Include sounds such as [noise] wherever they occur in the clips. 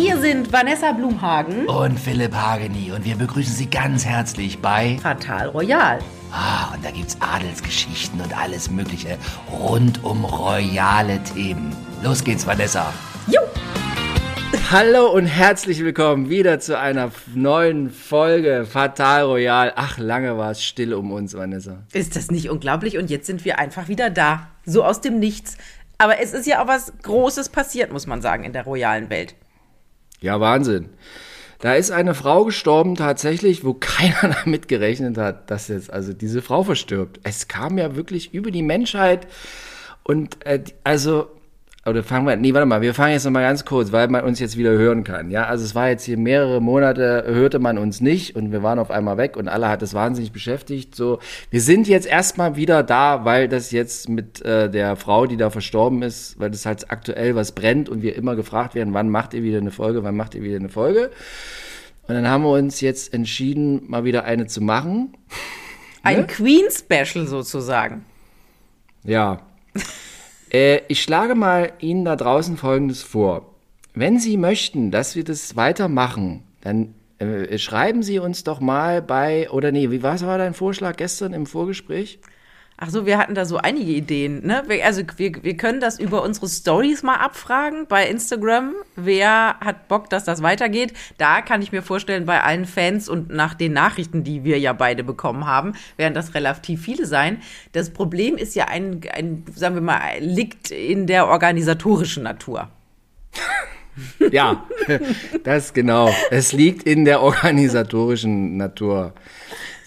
Hier sind Vanessa Blumhagen und Philipp Hageni und wir begrüßen Sie ganz herzlich bei Fatal Royal. Ah, und da gibt's Adelsgeschichten und alles Mögliche rund um royale Themen. Los geht's, Vanessa. Jo! Hallo und herzlich willkommen wieder zu einer neuen Folge Fatal Royal. Ach, lange war es still um uns, Vanessa. Ist das nicht unglaublich? Und jetzt sind wir einfach wieder da. So aus dem Nichts. Aber es ist ja auch was Großes passiert, muss man sagen, in der royalen Welt. Ja, Wahnsinn. Da ist eine Frau gestorben tatsächlich, wo [laughs] keiner damit gerechnet hat, dass jetzt also diese Frau verstirbt. Es kam ja wirklich über die Menschheit und äh, also oder fangen wir, nee, warte mal, wir fangen jetzt nochmal ganz kurz, weil man uns jetzt wieder hören kann. Ja, also es war jetzt hier mehrere Monate, hörte man uns nicht und wir waren auf einmal weg und alle hat es wahnsinnig beschäftigt. So, wir sind jetzt erstmal wieder da, weil das jetzt mit äh, der Frau, die da verstorben ist, weil das halt aktuell was brennt und wir immer gefragt werden, wann macht ihr wieder eine Folge, wann macht ihr wieder eine Folge? Und dann haben wir uns jetzt entschieden, mal wieder eine zu machen. Ein ne? Queen-Special sozusagen. Ja. [laughs] Äh, ich schlage mal Ihnen da draußen Folgendes vor. Wenn Sie möchten, dass wir das weitermachen, dann äh, schreiben Sie uns doch mal bei, oder nee, wie was war dein Vorschlag gestern im Vorgespräch? Ach so, wir hatten da so einige Ideen. Ne? Also wir, wir können das über unsere Stories mal abfragen bei Instagram. Wer hat Bock, dass das weitergeht? Da kann ich mir vorstellen, bei allen Fans und nach den Nachrichten, die wir ja beide bekommen haben, werden das relativ viele sein. Das Problem ist ja ein, ein sagen wir mal, liegt in der organisatorischen Natur. [laughs] ja, das genau. Es liegt in der organisatorischen Natur.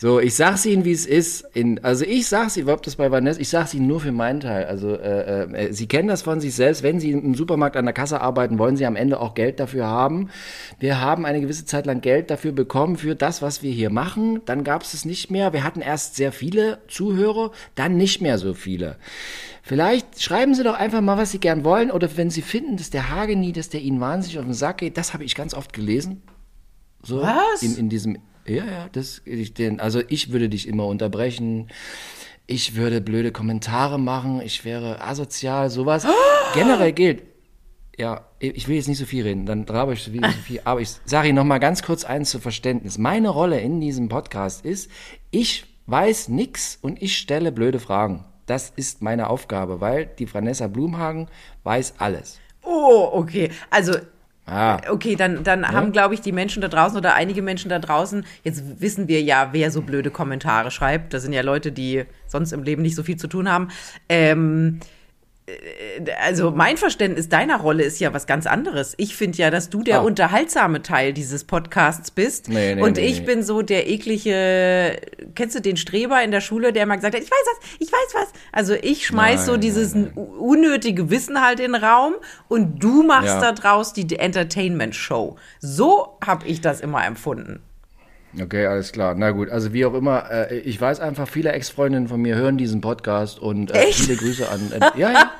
So, ich sag's Ihnen, wie es ist. In, also ich sag's Ihnen, überhaupt das bei Vanessa, ich sag's Ihnen nur für meinen Teil. Also äh, äh, Sie kennen das von sich selbst. Wenn Sie im Supermarkt an der Kasse arbeiten, wollen Sie am Ende auch Geld dafür haben. Wir haben eine gewisse Zeit lang Geld dafür bekommen für das, was wir hier machen. Dann gab es es nicht mehr. Wir hatten erst sehr viele Zuhörer, dann nicht mehr so viele. Vielleicht schreiben Sie doch einfach mal, was Sie gern wollen. Oder wenn Sie finden, dass der Hageni, dass der Ihnen wahnsinnig auf den Sack geht, das habe ich ganz oft gelesen. So was? In, in diesem ja, ja, das, ich, den, also ich würde dich immer unterbrechen. Ich würde blöde Kommentare machen. Ich wäre asozial, sowas. [gasps] Generell gilt, ja, ich will jetzt nicht so viel reden, dann trabe ich wieder so viel. Aber ich sage Ihnen noch mal ganz kurz eins zu Verständnis. Meine Rolle in diesem Podcast ist, ich weiß nix und ich stelle blöde Fragen. Das ist meine Aufgabe, weil die Vanessa Blumhagen weiß alles. Oh, okay. Also Ah. Okay, dann, dann ja? haben, glaube ich, die Menschen da draußen oder einige Menschen da draußen, jetzt wissen wir ja, wer so blöde Kommentare schreibt. Das sind ja Leute, die sonst im Leben nicht so viel zu tun haben. Ähm, äh, also mein Verständnis deiner Rolle ist ja was ganz anderes. Ich finde ja, dass du der oh. unterhaltsame Teil dieses Podcasts bist nee, nee, und nee, ich bin so der eklige, kennst du den Streber in der Schule, der immer gesagt hat, ich weiß was, ich weiß was. Also ich schmeiß nein, so dieses nein, nein. unnötige Wissen halt in den Raum und du machst ja. da draus die Entertainment Show. So habe ich das immer empfunden. Okay, alles klar. Na gut, also wie auch immer, äh, ich weiß einfach, viele Ex-Freundinnen von mir hören diesen Podcast und äh, viele Grüße an. Äh, ja, ja, [laughs]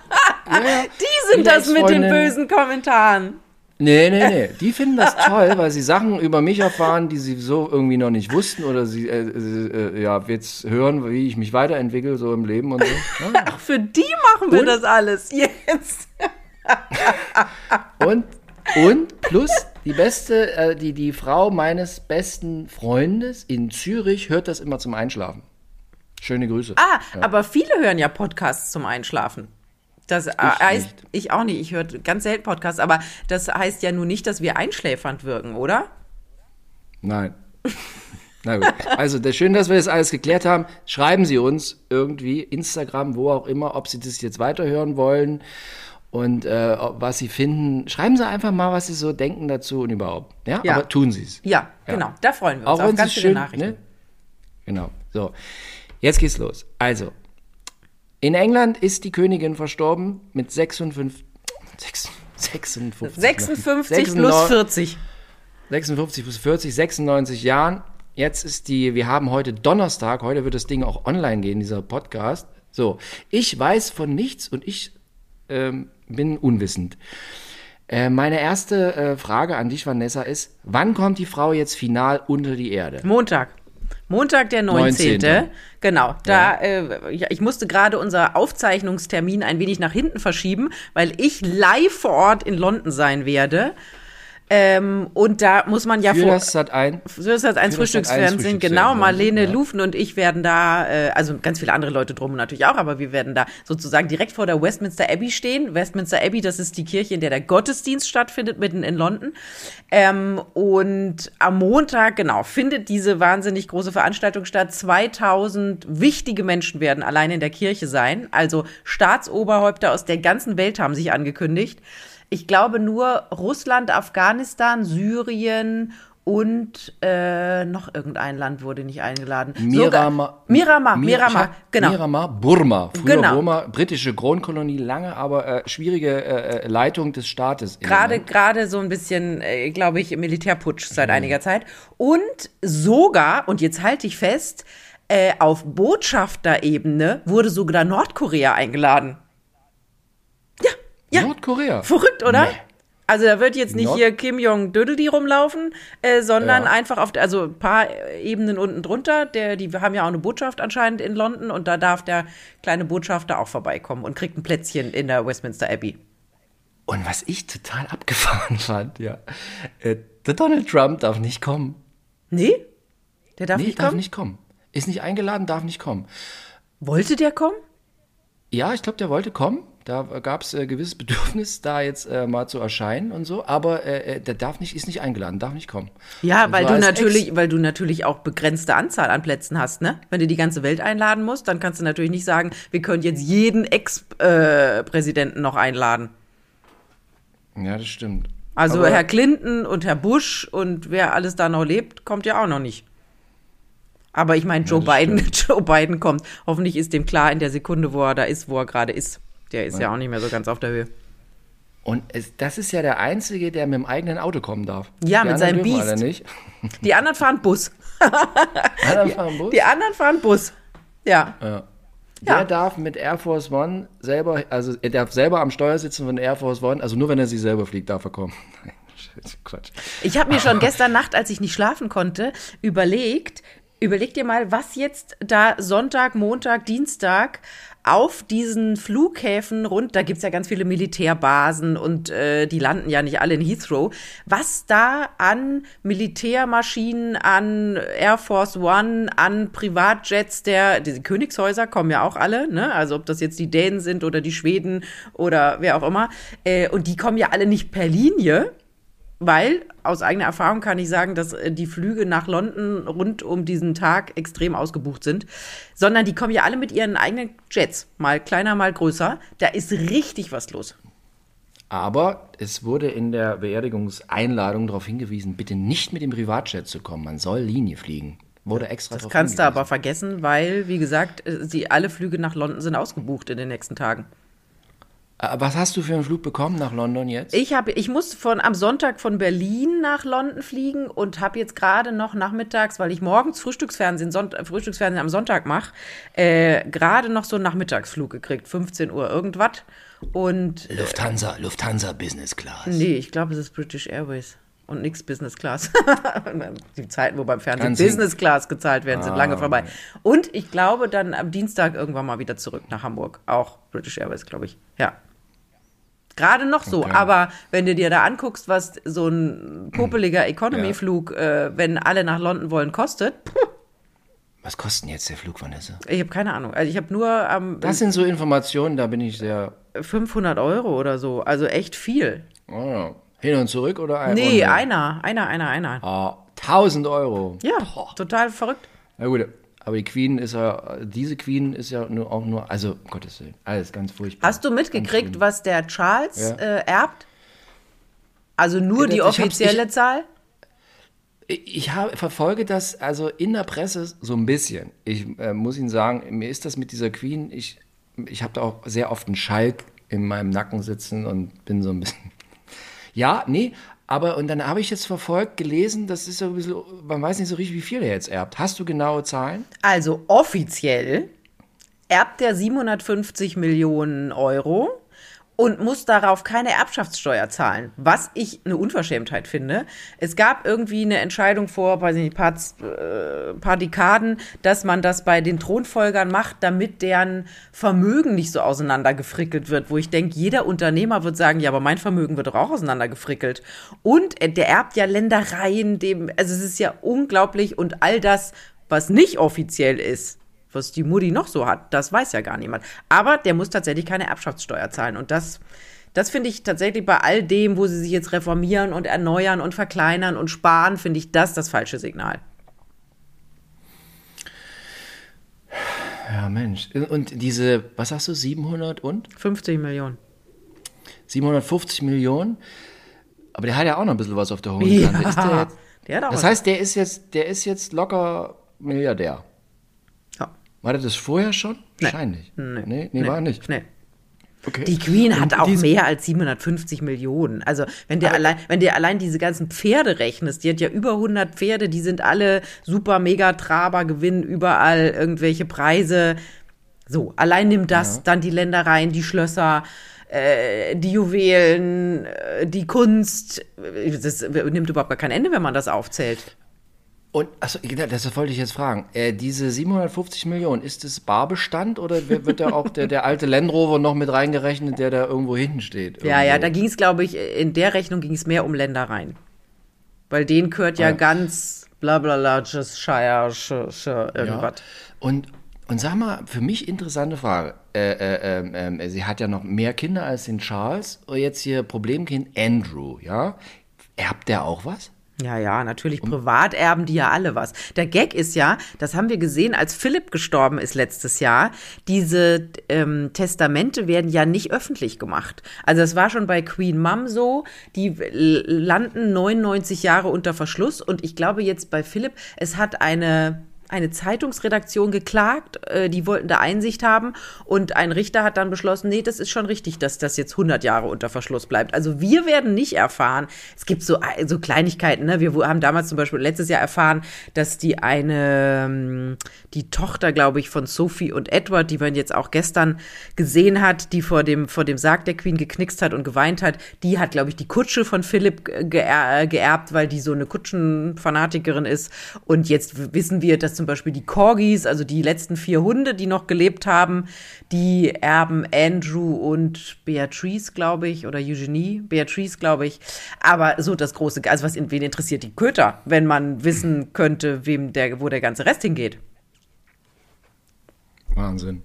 ja, ja. Die sind das mit den bösen Kommentaren. Nee, nee, nee. [laughs] Die finden das toll, weil sie Sachen über mich erfahren, die sie so irgendwie noch nicht wussten oder sie äh, äh, ja, jetzt hören, wie ich mich weiterentwickle, so im Leben und so. Ja. Ach, für die machen wir und? das alles jetzt. [laughs] und, und plus die beste, äh, die, die Frau meines besten Freundes in Zürich hört das immer zum Einschlafen. Schöne Grüße. Ah, ja. aber viele hören ja Podcasts zum Einschlafen. Das ich heißt, nicht. ich auch nicht, ich höre ganz selten Podcasts, aber das heißt ja nun nicht, dass wir einschläfernd wirken, oder? Nein. Na gut. Also, das, schön, dass wir das alles geklärt haben. Schreiben Sie uns irgendwie, Instagram, wo auch immer, ob Sie das jetzt weiterhören wollen und äh, was sie finden. Schreiben Sie einfach mal, was Sie so denken dazu und überhaupt. Ja, ja. aber tun Sie es. Ja, ja, genau. Da freuen wir uns auch auf ganz viele schön, Nachrichten. Ne? Genau. So, jetzt geht's los. Also, in England ist die Königin verstorben mit 56, 56, 56 plus 40. 56 plus 40, 96 Jahren. Jetzt ist die, wir haben heute Donnerstag, heute wird das Ding auch online gehen, dieser Podcast. So, ich weiß von nichts und ich ähm, bin unwissend. Äh, meine erste äh, Frage an dich, Vanessa, ist, wann kommt die Frau jetzt final unter die Erde? Montag. Montag, der 19. 19. Genau, da, ja. äh, ich musste gerade unser Aufzeichnungstermin ein wenig nach hinten verschieben, weil ich live vor Ort in London sein werde. Ähm, und da muss man ja Für vor. das Sat ein, Für das Sat. 1 für das Sat. 1 Frühstücksfernsehen, genau. Marlene ja. Lufen und ich werden da, äh, also ganz viele andere Leute drum natürlich auch, aber wir werden da sozusagen direkt vor der Westminster Abbey stehen. Westminster Abbey, das ist die Kirche, in der der Gottesdienst stattfindet, mitten in London. Ähm, und am Montag, genau, findet diese wahnsinnig große Veranstaltung statt. 2000 wichtige Menschen werden allein in der Kirche sein. Also Staatsoberhäupter aus der ganzen Welt haben sich angekündigt. Ich glaube nur Russland, Afghanistan, Syrien und äh, noch irgendein Land wurde nicht eingeladen. Miramar. Sogar, Miramar, Mir- Miramar, genau. Miramar, Burma. Früher Genau. Burma, britische Kronkolonie, lange, aber äh, schwierige äh, äh, Leitung des Staates. Gerade, gerade so ein bisschen, äh, glaube ich, Militärputsch seit einiger Zeit. Und sogar, und jetzt halte ich fest, äh, auf Botschafterebene wurde sogar Nordkorea eingeladen. Ja. Nordkorea. Verrückt, oder? Nee. Also da wird jetzt nicht Nord- hier Kim Jong Dödeli rumlaufen, äh, sondern Ja. einfach auf, der- also ein paar Ebenen unten drunter. Der, die haben ja auch eine Botschaft anscheinend in London und da darf der kleine Botschafter auch vorbeikommen und kriegt ein Plätzchen in der Westminster Abbey. Und was ich total abgefahren [laughs] fand, ja, äh, der Donald Trump darf nicht kommen. Nee? Der darf nee, nicht darf kommen? nicht kommen. Ist nicht eingeladen, darf nicht kommen. Wollte der kommen? Ja, ich glaube, der wollte kommen. Da gab es äh, gewisses [laughs] Bedürfnis, da jetzt äh, mal zu erscheinen und so. Aber äh, äh, der darf nicht, ist nicht eingeladen, darf nicht kommen. Ja, Und weil du natürlich, weil du natürlich auch begrenzte Anzahl an Plätzen hast, ne? Wenn du die ganze Welt einladen musst, dann kannst du natürlich nicht sagen, wir können jetzt jeden Ex-Präsidenten noch einladen. Ex ja, das stimmt. Also Aber- Herr Clinton und Herr Bush und wer alles da noch lebt, kommt ja auch noch nicht. Aber ich meine, Joe das Biden, [laughs] Joe Biden kommt. Hoffentlich ist dem klar in der Sekunde, wo er da ist, wo er gerade ist. Der ist ja. auch nicht mehr so ganz auf der Höhe. Und es, das ist ja der Einzige, der mit dem eigenen Auto kommen darf. Ja, Die mit seinem Biest. Die anderen fahren Bus. Anderen fahren Bus. Die anderen fahren Bus. Ja. Der Ja. darf mit Air Force One selber, also er darf selber am Steuer sitzen von Air Force One, also nur wenn er sich selber fliegt, darf er kommen. [laughs] Quatsch. Ich habe mir schon [laughs] gestern Nacht, als ich nicht schlafen konnte, überlegt, überleg dir mal, was jetzt da Sonntag, Montag, Dienstag auf diesen Flughäfen rund, da gibt's ja ganz viele Militärbasen und äh, die landen ja nicht alle in Heathrow, was da an Militärmaschinen, an Air Force One, an Privatjets der, diese Königshäuser kommen ja auch alle, ne? Also ob das jetzt die Dänen sind oder die Schweden oder wer auch immer, äh, und die kommen ja alle nicht per Linie, weil aus eigener Erfahrung kann ich sagen, dass äh, die Flüge nach London rund um diesen Tag extrem ausgebucht sind, sondern die kommen ja alle mit ihren eigenen Jets, mal kleiner, mal größer. Da ist richtig was los. Aber es wurde in der Beerdigungseinladung darauf hingewiesen, bitte nicht mit dem Privatjet zu kommen. Man soll Linie fliegen. Wurde extra Das kannst du hingewiesen. aber vergessen, weil, wie gesagt, äh, sie alle Flüge nach London sind ausgebucht in den nächsten Tagen. Äh, Was hast du für einen Flug bekommen nach London jetzt? Ich habe, ich muss von am Sonntag von Berlin nach London fliegen und habe jetzt gerade noch nachmittags, weil ich morgens Frühstücksfernsehen, Sonnt Frühstücksfernsehen am Sonntag mache, äh, gerade noch so einen Nachmittagsflug gekriegt, 15 Uhr irgendwas. Und Lufthansa, Lufthansa Business Class. nee, ich glaube, es ist British Airways und nix Business Class. [laughs] Die Zeiten, wo beim Fernsehen Ganz Business Class gezahlt werden, sind Ah. lange vorbei. Und ich glaube dann am Dienstag irgendwann mal wieder zurück nach Hamburg. Auch British Airways, glaube ich. Ja. Gerade noch so, Okay. aber wenn du dir da anguckst, was so ein popeliger Economy-Flug, äh, wenn alle nach London wollen, kostet, puh, Was kostet denn jetzt der Flug, Vanessa? ich habe keine Ahnung. Also ich habe nur ähm, Das sind so Informationen, da bin ich sehr. 500 Euro oder so, also echt viel. Oh, ja. Hin und zurück oder ein? Nee, und- einer, einer, einer, einer. Ah, 1000 Euro. Ja, total verrückt. Na gut, aber die Queen ist ja, diese Queen ist ja nur auch nur, also um Gottes Willen, alles ganz furchtbar. Hast du mitgekriegt, was der Charles Ja. äh, erbt? Also nur die offizielle ich- Zahl? Ich, ich habe, verfolge das also in der Presse so ein bisschen. Ich äh, muss Ihnen sagen, mir ist das mit dieser Queen, ich, ich habe da auch sehr oft einen Schalk in meinem Nacken sitzen und bin so ein bisschen. Ja, nee, aber und dann habe ich jetzt verfolgt, gelesen, das ist so ein bisschen, man weiß nicht so richtig, wie viel er jetzt erbt. Hast du genaue Zahlen? Also offiziell erbt er 750 Millionen Euro und muss darauf keine Erbschaftssteuer zahlen, was ich eine Unverschämtheit finde. Es gab irgendwie eine Entscheidung vor, weiß nicht, paar, äh, paar Dekaden, dass man das bei den Thronfolgern macht, damit deren Vermögen nicht so auseinandergefrickelt wird, wo ich denke, jeder Unternehmer wird sagen, ja, aber mein Vermögen wird doch auch auseinandergefrickelt. Und äh, der erbt ja Ländereien, dem, also es ist ja unglaublich und all das, was nicht offiziell ist, was die Mutti noch so hat, das weiß ja gar niemand. Aber der muss tatsächlich keine Erbschaftssteuer zahlen. Und das, das finde ich tatsächlich bei all dem, wo sie sich jetzt reformieren und erneuern und verkleinern und sparen, finde ich das das falsche Signal. Ja, Mensch. Und diese, was sagst du, 700 und? 50 Millionen. 750 Millionen. Aber der hat ja auch noch ein bisschen was auf der hohen ja, der hat auch das heißt, der ist jetzt, der ist jetzt locker Milliardär. War das vorher schon? Nee. Wahrscheinlich. Nee, nee, nee, war nicht. Nee. Okay. Die Queen hat auch mehr als 750 Millionen. Also, wenn dir allein, wenn dir allein diese ganzen Pferde rechnest, die hat ja über 100 Pferde, die sind alle super mega Traber, gewinnen überall irgendwelche Preise. So, allein nimmt das, ja. dann die Ländereien, die Schlösser, äh, die Juwelen, äh, die Kunst. Das nimmt überhaupt gar kein Ende, wenn man das aufzählt. Und also, das wollte ich jetzt fragen. Äh, diese 750 Millionen, ist das Barbestand oder wird da auch der, der alte Land Rover noch mit reingerechnet, der da irgendwo hinten steht? Irgendwo? Ja, ja, da ging es, glaube ich, in der Rechnung ging es mehr um Ländereien. Weil denen gehört ja, ah, ja. ganz bla bla bla, Shire, sh, sh, irgendwas. Ja. Und, und sag mal, für mich interessante Frage. Äh, äh, äh, sie hat ja noch mehr Kinder als den Charles. Jetzt hier Problemkind Andrew, ja? Erbt der auch was? Ja, ja, natürlich. Privat erben die ja alle was. Der Gag ist ja, das haben wir gesehen, als Philipp gestorben ist letztes Jahr, diese ähm, Testamente werden ja nicht öffentlich gemacht. Also das war schon bei Queen Mum so, die landen 99 Jahre unter Verschluss und ich glaube jetzt bei Philipp, es hat eine eine Zeitungsredaktion geklagt, äh, die wollten da Einsicht haben und ein Richter hat dann beschlossen, nee, das ist schon richtig, dass das jetzt 100 Jahre unter Verschluss bleibt. Also wir werden nicht erfahren. Es gibt so, äh, so Kleinigkeiten, ne? Wir haben damals zum Beispiel letztes Jahr erfahren, dass die eine, ähm, die Tochter, glaube ich, von Sophie und Edward, die man jetzt auch gestern gesehen hat, die vor dem, vor dem Sarg der Queen geknickst hat und geweint hat, die hat, glaube ich, die Kutsche von Philipp geer geerbt, weil die so eine Kutschenfanatikerin ist. Und jetzt wissen wir, dass zum zum Beispiel die Corgis, also die letzten vier Hunde, die noch gelebt haben, die erben Andrew und Beatrice, glaube ich, oder Eugenie, Beatrice, glaube ich. Aber so das große, also was wen interessiert die Köter, wenn man wissen könnte, wem der, wo der ganze Rest hingeht? Wahnsinn.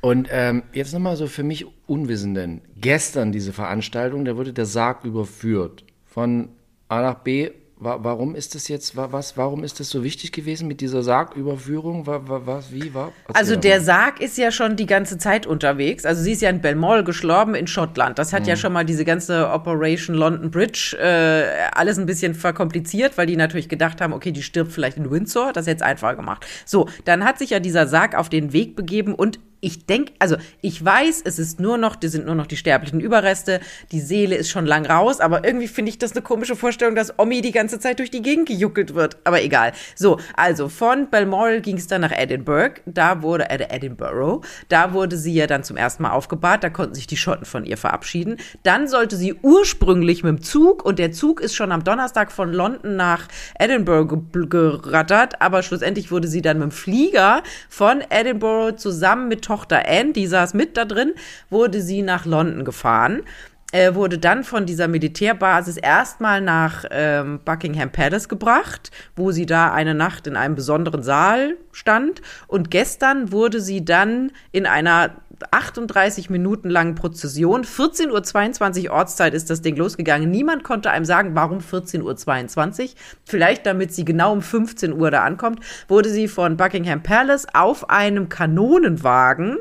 Und ähm, jetzt nochmal so für mich Unwissenden. Gestern diese Veranstaltung, da wurde der Sarg überführt von A nach B warum ist das jetzt, was, warum ist das so wichtig gewesen mit dieser Sargüberführung? Was, wie war? Also der Sarg ist ja schon die ganze Zeit unterwegs. Also sie ist ja in Belmore gestorben in Schottland. Das hat mhm. ja schon mal diese ganze Operation London Bridge äh, alles ein bisschen verkompliziert, weil die natürlich gedacht haben, okay, die stirbt vielleicht in Windsor. Das ist jetzt einfacher gemacht. So, dann hat sich ja dieser Sarg auf den Weg begeben und ich denke, also ich weiß, es ist nur noch, die sind nur noch die sterblichen Überreste, die Seele ist schon lang raus, aber irgendwie finde ich das eine komische Vorstellung, dass Omi die ganze Zeit durch die Gegend gejuckelt wird. Aber egal. So, also von Balmoral ging es dann nach Edinburgh. Da wurde, äh, Edinburgh, da wurde sie ja dann zum ersten Mal aufgebahrt. Da konnten sich die Schotten von ihr verabschieden. Dann sollte sie ursprünglich mit dem Zug, und der Zug ist schon am Donnerstag von London nach Edinburgh gerattert, aber schlussendlich wurde sie dann mit dem Flieger von Edinburgh zusammen mit Tochter Anne, die saß mit da drin, wurde sie nach London gefahren äh, wurde dann von dieser Militärbasis erstmal nach ähm, Buckingham Palace gebracht, wo sie da eine Nacht in einem besonderen Saal stand. Und gestern wurde sie dann in einer 38 Minuten langen Prozession, 14.22 Uhr Ortszeit ist das Ding losgegangen. Niemand konnte einem sagen, warum 14.22 Uhr. Vielleicht damit sie genau um 15 Uhr da ankommt, wurde sie von Buckingham Palace auf einem Kanonenwagen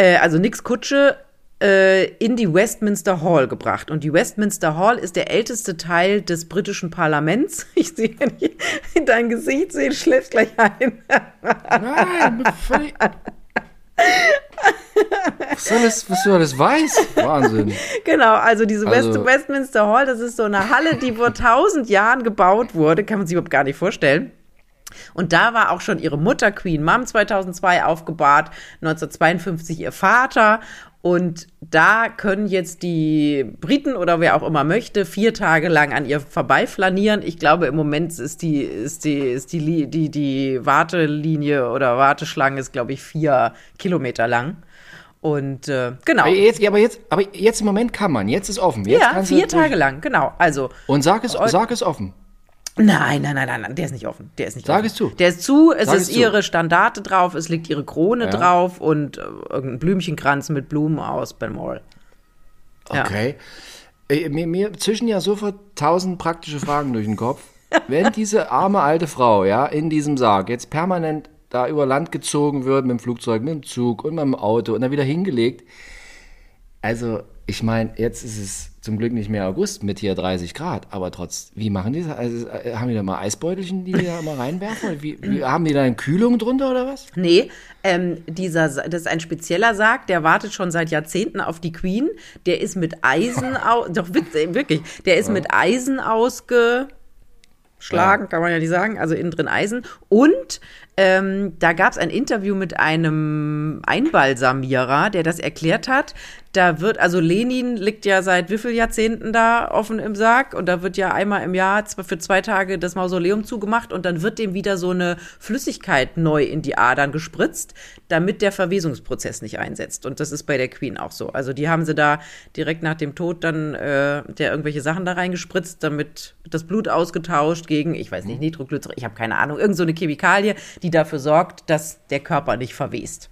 äh, also nix Kutsche, äh, in die Westminster Hall gebracht. Und die Westminster Hall ist der älteste Teil des britischen Parlaments. [laughs] Ich sehe in dein Gesicht sehen, schläfst gleich ein. Nein. [laughs] Was soll das, was du alles weißt? Wahnsinn. Genau, also diese also, West Westminster Hall, das ist so eine Halle, die vor tausend Jahren gebaut wurde, kann man sich überhaupt gar nicht vorstellen. Und da war auch schon ihre Mutter Queen Mom 2002 aufgebahrt, 1952 ihr Vater Und da können jetzt die Briten oder wer auch immer möchte, vier Tage lang an ihr vorbeiflanieren. Ich glaube, im Moment ist die, ist die, ist die, die, die Wartelinie oder Warteschlange ist, glaube ich, vier Kilometer lang. Und äh, genau. Aber jetzt, aber, jetzt, aber jetzt im Moment kann man, jetzt ist offen. Jetzt ja, vier Tage lang, genau. Also. Und sag es, sag es offen. Nein, nein, nein, nein, nein, der ist nicht offen. Der ist nicht Sag offen. es zu. Der ist zu, es Sag ist es zu. ihre Standarte drauf, es liegt ihre Krone Ja. drauf und äh, irgendein Blümchenkranz mit Blumen aus Balmoral. Ja. Okay. Äh, Mir, mir zwischen ja sofort tausend praktische Fragen durch den Kopf. Wenn [laughs] diese arme alte Frau, ja, in diesem Sarg jetzt permanent da über Land gezogen wird mit dem Flugzeug, mit dem Zug und mit dem Auto und dann wieder hingelegt. Also, ich meine, jetzt ist es zum Glück nicht mehr August mit hier 30 Grad, aber trotz, wie machen die das? Also, äh, haben die da mal Eisbeutelchen, die die da mal reinwerfen? Wie, wie, haben die da eine Kühlung drunter oder was? Nee, ähm, dieser, das ist ein spezieller Sarg, der wartet schon seit Jahrzehnten auf die Queen. Der ist mit Eisen, [laughs] au doch wirklich, der ist mit Eisen ausgeschlagen, kann man ja nicht sagen, also innen drin Eisen. Und ähm, da gab es ein Interview mit einem Einbalsamierer, der das erklärt hat. Da wird, also Lenin liegt ja seit wie vielen Jahrzehnten da offen im Sarg und da wird ja einmal im Jahr für zwei Tage das Mausoleum zugemacht und dann wird dem wieder so eine Flüssigkeit neu in die Adern gespritzt, damit der Verwesungsprozess nicht einsetzt. Und das ist bei der Queen auch so. Also die haben sie da direkt nach dem Tod dann äh, der irgendwelche Sachen da reingespritzt, damit das Blut ausgetauscht gegen, ich weiß nicht, Nitroglycerin, ich habe keine Ahnung, irgend so eine Chemikalie, die dafür sorgt, dass der Körper nicht verwest.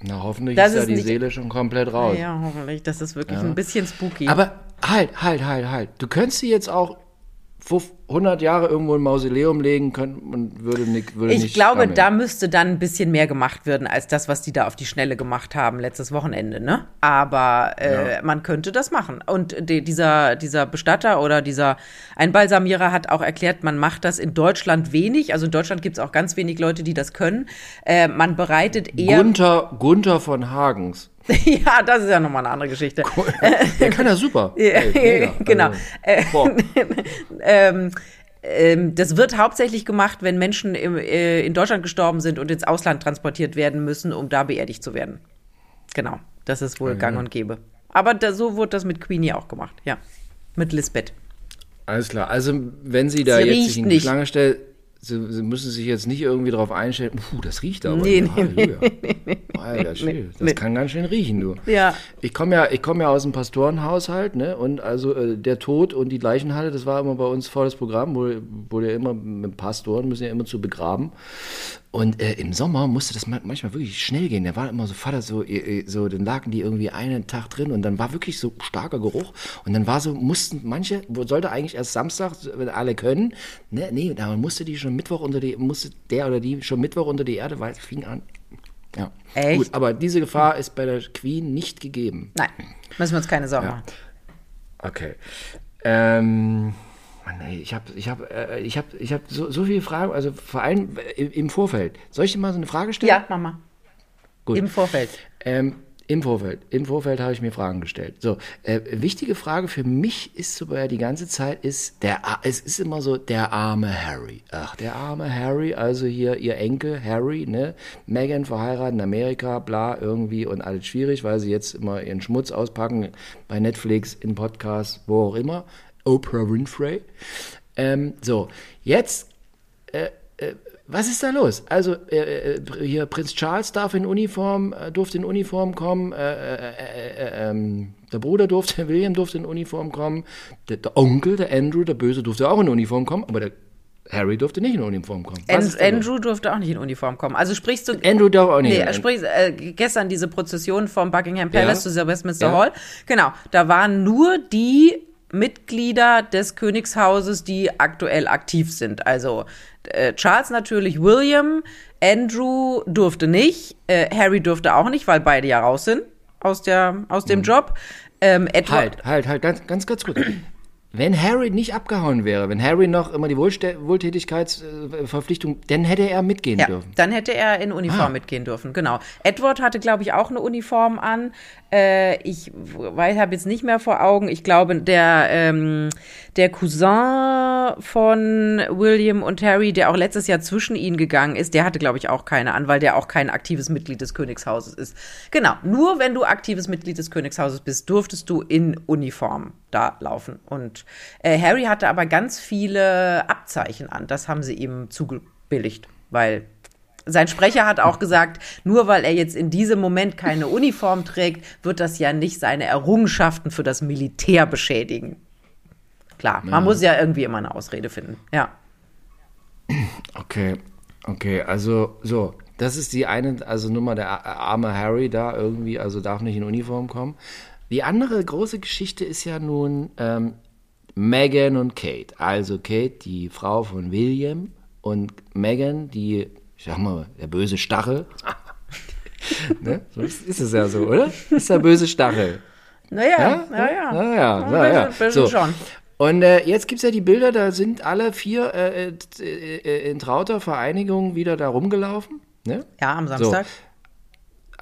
Na, hoffentlich Das ist da ist die nicht- Seele schon komplett raus. Ja, hoffentlich. Das ist wirklich ein bisschen spooky. Aber halt, halt, halt, halt. Du könntest sie jetzt auch 100 Jahre irgendwo im Mausoleum legen können und würde nicht. Würde ich nicht glaube, gammeln. da müsste dann ein bisschen mehr gemacht werden als das, was die da auf die Schnelle gemacht haben letztes Wochenende, ne? Aber äh, man könnte das machen. Und die, dieser, dieser Bestatter oder dieser Einbalsamierer hat auch erklärt, man macht das in Deutschland wenig. Also in Deutschland gibt es auch ganz wenig Leute, die das können. Äh, man bereitet eher. Gunther, Gunther von Hagens. [laughs] ja, das ist ja nochmal eine andere Geschichte. Der kann ja super. [laughs] Ja, Ey, [laughs] genau. Also, Äh, ähm, ähm, das wird hauptsächlich gemacht, wenn Menschen im, äh, in Deutschland gestorben sind und ins Ausland transportiert werden müssen, um da beerdigt zu werden. Genau, das ist wohl gang und gäbe. Aber da, so wurde das mit Queenie auch gemacht, ja. Mit Lisbeth. Alles klar. Also, wenn sie da Sie jetzt sich in die nicht. Schlange stellt, sie, sie müssen sich jetzt nicht irgendwie darauf einstellen, puh, das riecht aber. Nee, ja, nee, Halleluja. Alter Schwede, das nee. kann ganz schön riechen, du. Ja. Ich komme ja, ich komme ja aus dem Pastorenhaushalt, ne? Und also äh, der Tod und die Leichenhalle, das war immer bei uns volles Programm, wurde, wurde ja immer mit Pastoren, müssen ja immer zu begraben. Und äh, im Sommer musste das ma- manchmal wirklich schnell gehen. Da war immer so Vater so, äh, äh, so, dann lagen die irgendwie einen Tag drin und dann war wirklich so starker Geruch. Und dann war so, mussten manche, sollte eigentlich erst Samstag, wenn alle können, ne, nee, da musste die schon Mittwoch unter die, musste der oder die schon Mittwoch unter die Erde, weil es fing an. Ja. Echt? Gut, aber diese Gefahr ist bei der Queen nicht gegeben. Nein, müssen wir uns keine Sorgen machen. Okay. Ähm, Mann, ey, ich habe ich hab, äh, ich hab, ich hab so, so viele Fragen, also vor allem im, im Vorfeld. Soll ich dir mal so eine Frage stellen? Ja, Mama. Gut. Im Vorfeld. Ähm, Im Vorfeld. Im Vorfeld habe ich mir Fragen gestellt. So, äh, wichtige Frage für mich ist so bei die ganze Zeit ist der, es ist immer so der arme Harry. Ach, der arme Harry, also hier ihr Enkel Harry, ne? Meghan verheiratet in Amerika, bla irgendwie und alles schwierig, weil sie jetzt immer ihren Schmutz auspacken bei Netflix, in Podcasts, wo auch immer. Oprah Winfrey. Ähm, so, jetzt was ist da los? Also äh, äh, hier Prinz Charles darf in Uniform, äh, durfte in Uniform kommen, äh, äh, äh, äh, ähm, der Bruder durfte, [laughs] William durfte in Uniform kommen, der, der Onkel, der Andrew, der Böse durfte auch in Uniform kommen, aber der Harry durfte nicht in Uniform kommen. Was An ist da los? Andrew durfte auch nicht in Uniform kommen. Also sprichst du. Andrew darf auch nicht. Nee, er spricht äh, gestern diese Prozession vom Buckingham Palace Ja. zu Westminster Ja. Hall. Genau, da waren nur die Mitglieder des Königshauses, die aktuell aktiv sind. Also äh, Charles natürlich, William, Andrew durfte nicht, äh, Harry durfte auch nicht, weil beide ja raus sind aus, der, aus dem Job. Ähm, Edward, Mhm. Halt, halt, halt, ganz, ganz, ganz kurz. Wenn Harry nicht abgehauen wäre, wenn Harry noch immer die Wohlste Wohltätigkeitsverpflichtung, dann hätte er mitgehen Ja, dürfen. dann hätte er in Uniform Ah. mitgehen dürfen, genau. Edward hatte, glaube ich, auch eine Uniform an. Äh, ich habe jetzt nicht mehr vor Augen. Ich glaube, der, ähm, der Cousin Cousin von William und Harry, der auch letztes Jahr zwischen ihnen gegangen ist, der hatte, glaube ich, auch keine an, weil der auch kein aktives Mitglied des Königshauses ist. Genau, nur wenn du aktives Mitglied des Königshauses bist, durftest du in Uniform da laufen. Und äh, Harry hatte aber ganz viele Abzeichen an. Das haben sie ihm zugebilligt, weil sein Sprecher hat auch gesagt, nur weil er jetzt in diesem Moment keine Uniform trägt, wird das ja nicht seine Errungenschaften für das Militär beschädigen. Klar, man ja. muss ja irgendwie immer eine Ausrede finden. Ja. Okay, okay, also so, das ist die eine, also Nummer der arme Harry da irgendwie, also darf nicht in Uniform kommen. Die andere große Geschichte ist ja nun ähm, Megan und Kate. Also Kate, die Frau von William und Megan, die ich sag mal, der böse Stachel. [laughs] ne? So ist, es ja so, oder? Ist der böse Stachel. Naja, ja, naja. Naja, naja. Na, so. schon. Und äh, jetzt gibt es ja die Bilder, da sind alle vier äh, äh, äh, in trauter Vereinigung wieder da rumgelaufen. Ne? Ja, am Samstag. So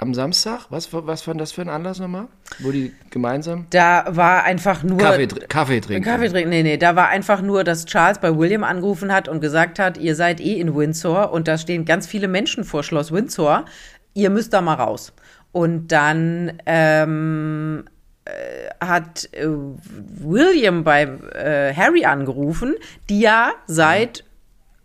am Samstag? Was, was war das für ein Anlass nochmal? Wo die gemeinsam? Da war einfach nur. Kaffee, Kaffee trinken. Kaffee trinken, nee, nee. Da war einfach nur, dass Charles bei William angerufen hat und gesagt hat, ihr seid eh in Windsor und da stehen ganz viele Menschen vor Schloss Windsor. Ihr müsst da mal raus. Und dann ähm, äh, hat äh, William bei äh, Harry angerufen, die ja seit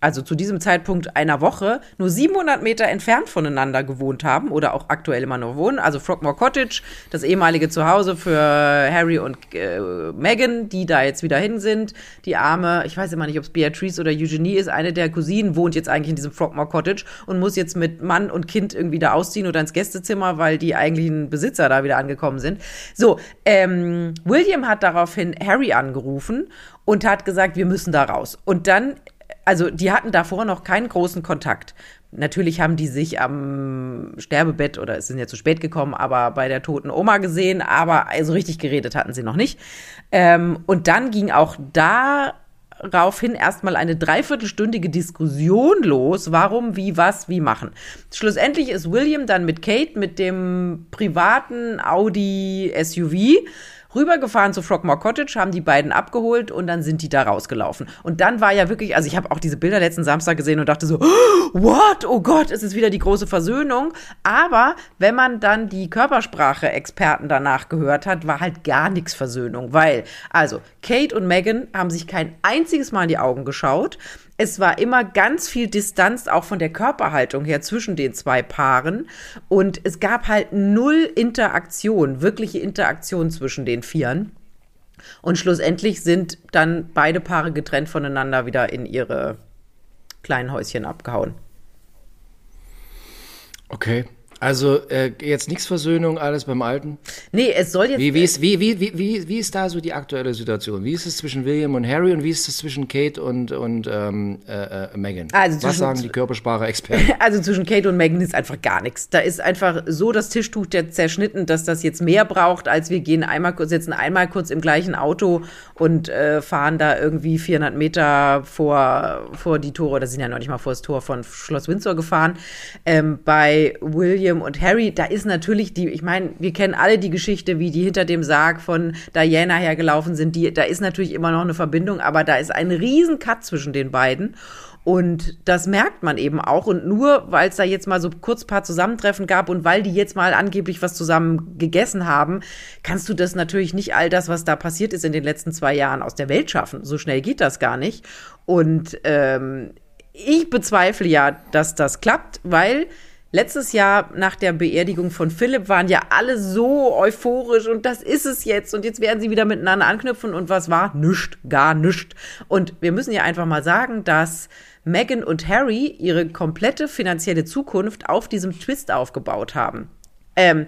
also zu diesem Zeitpunkt einer Woche, nur 700 Meter entfernt voneinander gewohnt haben oder auch aktuell immer noch wohnen. Also Frogmore Cottage, das ehemalige Zuhause für Harry und äh, Meghan, die da jetzt wieder hin sind. Die arme, ich weiß immer nicht, ob es Beatrice oder Eugenie ist, eine der Cousinen wohnt jetzt eigentlich in diesem Frogmore Cottage und muss jetzt mit Mann und Kind irgendwie da ausziehen oder ins Gästezimmer, weil die eigentlichen Besitzer da wieder angekommen sind. So, ähm, William hat daraufhin Harry angerufen und hat gesagt, wir müssen da raus. Und dann also die hatten davor noch keinen großen Kontakt. Natürlich haben die sich am Sterbebett oder es sind ja zu spät gekommen, aber bei der toten Oma gesehen, aber also richtig geredet hatten sie noch nicht. Ähm, und dann ging auch daraufhin erstmal eine dreiviertelstündige Diskussion los, warum, wie, was, wie machen. Schlussendlich ist William dann mit Kate mit dem privaten Audi SUV rübergefahren zu Frogmore Cottage, haben die beiden abgeholt und dann sind die da rausgelaufen. Und dann war ja wirklich, also ich habe auch diese Bilder letzten Samstag gesehen und dachte so, [gasps] what? Oh Gott, es ist wieder die große Versöhnung. Aber wenn man dann die Körpersprache-Experten danach gehört hat, war halt gar nichts Versöhnung, weil, also, Kate und Megan haben sich kein einziges Mal in die Augen geschaut es war immer ganz viel Distanz auch von der Körperhaltung her zwischen den zwei Paaren und es gab halt null Interaktion, wirkliche Interaktion zwischen den Vieren. Und schlussendlich sind dann beide Paare getrennt voneinander wieder in ihre kleinen Häuschen abgehauen. Okay. Also äh, jetzt nichts Versöhnung, alles beim Alten? Nee, es soll jetzt. Wie, wie, ist, wie, wie, wie, wie, ist da so die aktuelle Situation? Wie ist es zwischen William und Harry und wie ist es zwischen Kate und, und ähm, äh, äh Meghan? Also Was sagen die Körpersprache-Experten? [laughs] Also zwischen Kate und Meghan ist einfach gar nichts. Da ist einfach so das Tischtuch der zerschnitten, dass das jetzt mehr braucht, als wir gehen einmal kurz, sitzen einmal kurz im gleichen Auto und äh, fahren da irgendwie 400 Meter vor, vor die Tore, oder sind ja noch nicht mal vor das Tor von Schloss Windsor gefahren. Ähm, bei William William und Harry, da ist natürlich die, ich meine, wir kennen alle die Geschichte, wie die hinter dem Sarg von Diana hergelaufen sind. Die, da ist natürlich immer noch eine Verbindung, aber da ist ein riesen Cut zwischen den beiden. Und das merkt man eben auch. Und nur weil es da jetzt mal so kurz paar Zusammentreffen gab und weil die jetzt mal angeblich was zusammen gegessen haben, kannst du das natürlich nicht all das, was da passiert ist in den letzten zwei Jahren aus der Welt schaffen. So schnell geht das gar nicht. Und ähm, ich bezweifle ja, dass das klappt, weil Letztes Jahr nach der Beerdigung von Philipp waren ja alle so euphorisch und das ist es jetzt und jetzt werden sie wieder miteinander anknüpfen und was war? Nüscht, gar nüscht. Und wir müssen ja einfach mal sagen, dass Meghan und Harry ihre komplette finanzielle Zukunft auf diesem Twist aufgebaut haben. Ähm,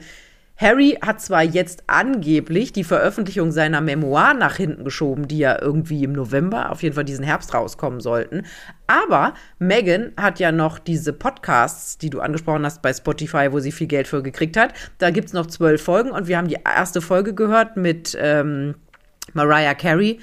Harry hat zwar jetzt angeblich die Veröffentlichung seiner Memoir nach hinten geschoben, die ja irgendwie im November, auf jeden Fall diesen Herbst rauskommen sollten, aber Megan hat ja noch diese Podcasts, die du angesprochen hast bei Spotify, wo sie viel Geld für gekriegt hat. Da gibt's noch zwölf Folgen und wir haben die erste Folge gehört mit ähm, Mariah Carey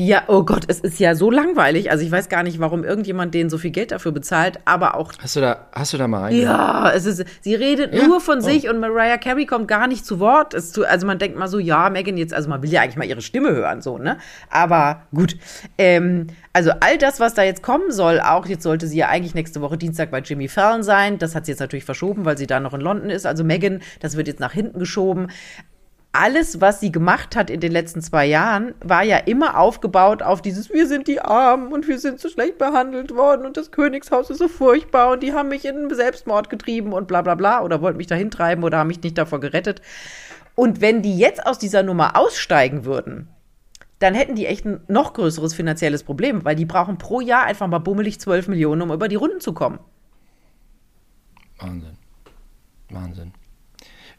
ja, oh Gott, es ist ja so langweilig. Also ich weiß gar nicht, warum irgendjemand denen so viel Geld dafür bezahlt, aber auch. Hast du da, hast du da mal rein? Ja, es ist, sie redet ja? nur von oh. sich und Mariah Carey kommt gar nicht zu Wort. Zu, also man denkt mal so, ja, Megan jetzt, also man will ja eigentlich mal ihre Stimme hören, so, ne? Aber gut. Ähm, also all das, was da jetzt kommen soll, auch jetzt sollte sie ja eigentlich nächste Woche Dienstag bei Jimmy Fallon sein. Das hat sie jetzt natürlich verschoben, weil sie da noch in London ist. Also Megan, das wird jetzt nach hinten geschoben alles, was sie gemacht hat in den letzten zwei Jahren, war ja immer aufgebaut auf dieses, wir sind die Armen und wir sind so schlecht behandelt worden und das Königshaus ist so furchtbar und die haben mich in Selbstmord getrieben und bla bla bla oder wollten mich dahin treiben oder haben mich nicht davor gerettet. Und wenn die jetzt aus dieser Nummer aussteigen würden, dann hätten die echt ein noch größeres finanzielles Problem, weil die brauchen pro Jahr einfach mal bummelig 12 Millionen, um über die Runden zu kommen. Wahnsinn. Wahnsinn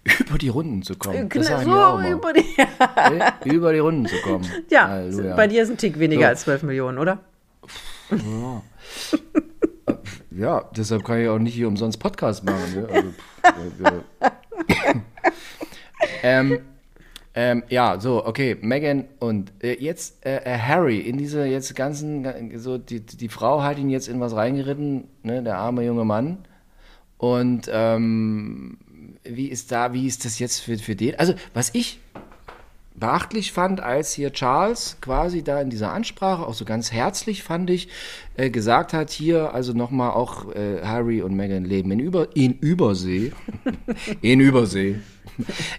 [laughs] über die Runden zu kommen. Das genau, so über die, über die Runden zu kommen. [laughs] Ja, Halleluja. bei dir ist ein Tick weniger so. als 12 Millionen, oder? Ja. ja, deshalb kann ich auch nicht hier umsonst Podcast machen. Ne? Also, [laughs] ähm, ähm, ja, so, okay, Megan und äh, jetzt äh, äh, Harry in diese jetzt ganzen, so die, die Frau hat ihn jetzt in was reingeritten, ne, der arme junge Mann. Und ähm, wie ist da, wie ist das jetzt für, für den? Also, was ich beachtlich fand, als hier Charles quasi da in dieser Ansprache, auch so ganz herzlich fand ich, äh, gesagt hat, hier also nochmal auch äh, Harry und Meghan leben in, Über in Übersee. [laughs] in Übersee.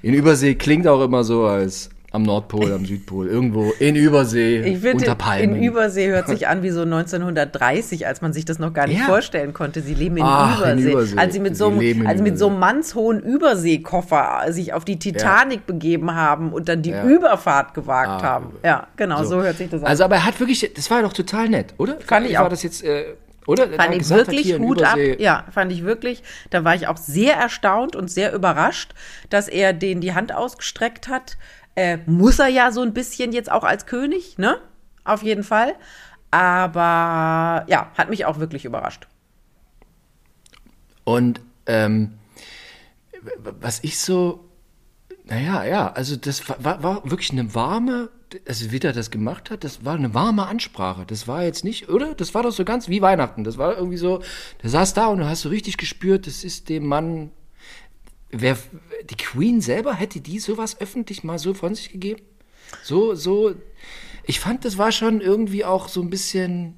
In Übersee klingt auch immer so, als am Nordpol, am Südpol, irgendwo in Übersee, ich unter Palmen. In Übersee hört sich [laughs] an wie so 1930, als man sich das noch gar nicht ja. vorstellen konnte. Sie leben in, Ach, Übersee. in Übersee. Als sie mit so, einem, als mit so einem mannshohen Überseekoffer sich auf die Titanic ja. begeben haben und dann die ja. Überfahrt gewagt ah, haben. Ja, genau, so. so. hört sich das an. Also, aber er hat wirklich, das war doch total nett, oder? Fand ich auch. War das jetzt... Äh, oder? Fand ich wirklich Hut ab. Ja, fand ich wirklich. Da war ich auch sehr erstaunt und sehr überrascht, dass er denen die Hand ausgestreckt hat. Äh, muss er ja so ein bisschen jetzt auch als König, ne? Auf jeden Fall. Aber ja, hat mich auch wirklich überrascht. Und ähm, was ich so, naja, ja, also das war, war wirklich eine warme, also wie der das gemacht hat, das war eine warme Ansprache. Das war jetzt nicht, oder? Das war doch so ganz wie Weihnachten. Das war irgendwie so, der saß da und du hast so richtig gespürt, das ist dem Mann Wer, die Queen selber hätte die sowas öffentlich mal so von sich gegeben? So, so. Ich fand, das war schon irgendwie auch so ein bisschen.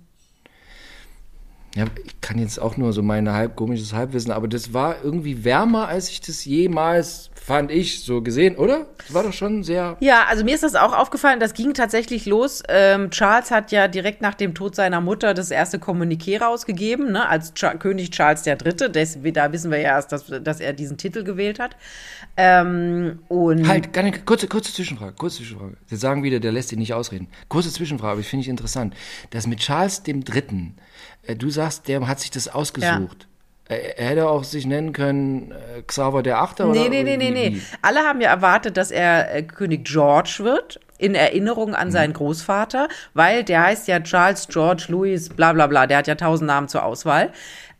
Ja, ich kann jetzt auch nur so mein halb komisches Halbwissen, aber das war irgendwie wärmer, als ich das jemals fand ich, so gesehen, oder? Das war doch schon sehr. Ja, also mir ist das auch aufgefallen, das ging tatsächlich los. Ähm, Charles hat ja direkt nach dem Tod seiner Mutter das erste Kommuniqué rausgegeben, ne, als Cha König Charles III. Da wissen wir ja erst, dass, dass er diesen Titel gewählt hat. Ähm, und halt, nicht, kurze, kurze Zwischenfrage, kurze Zwischenfrage. Sie sagen wieder, der lässt ihn nicht ausreden. Kurze Zwischenfrage, aber ich finde ich interessant. Das mit Charles III., äh, du sagst, der hat sich das ausgesucht. Ja. Er hätte auch sich nennen können äh, Xaver der Achte nee, oder? Nee, nee, nee, nee, nee. Alle haben ja erwartet, dass er äh, König George wird, in Erinnerung an mhm. seinen Großvater, weil der heißt ja Charles George Louis, bla bla bla, der hat ja tausend Namen zur Auswahl.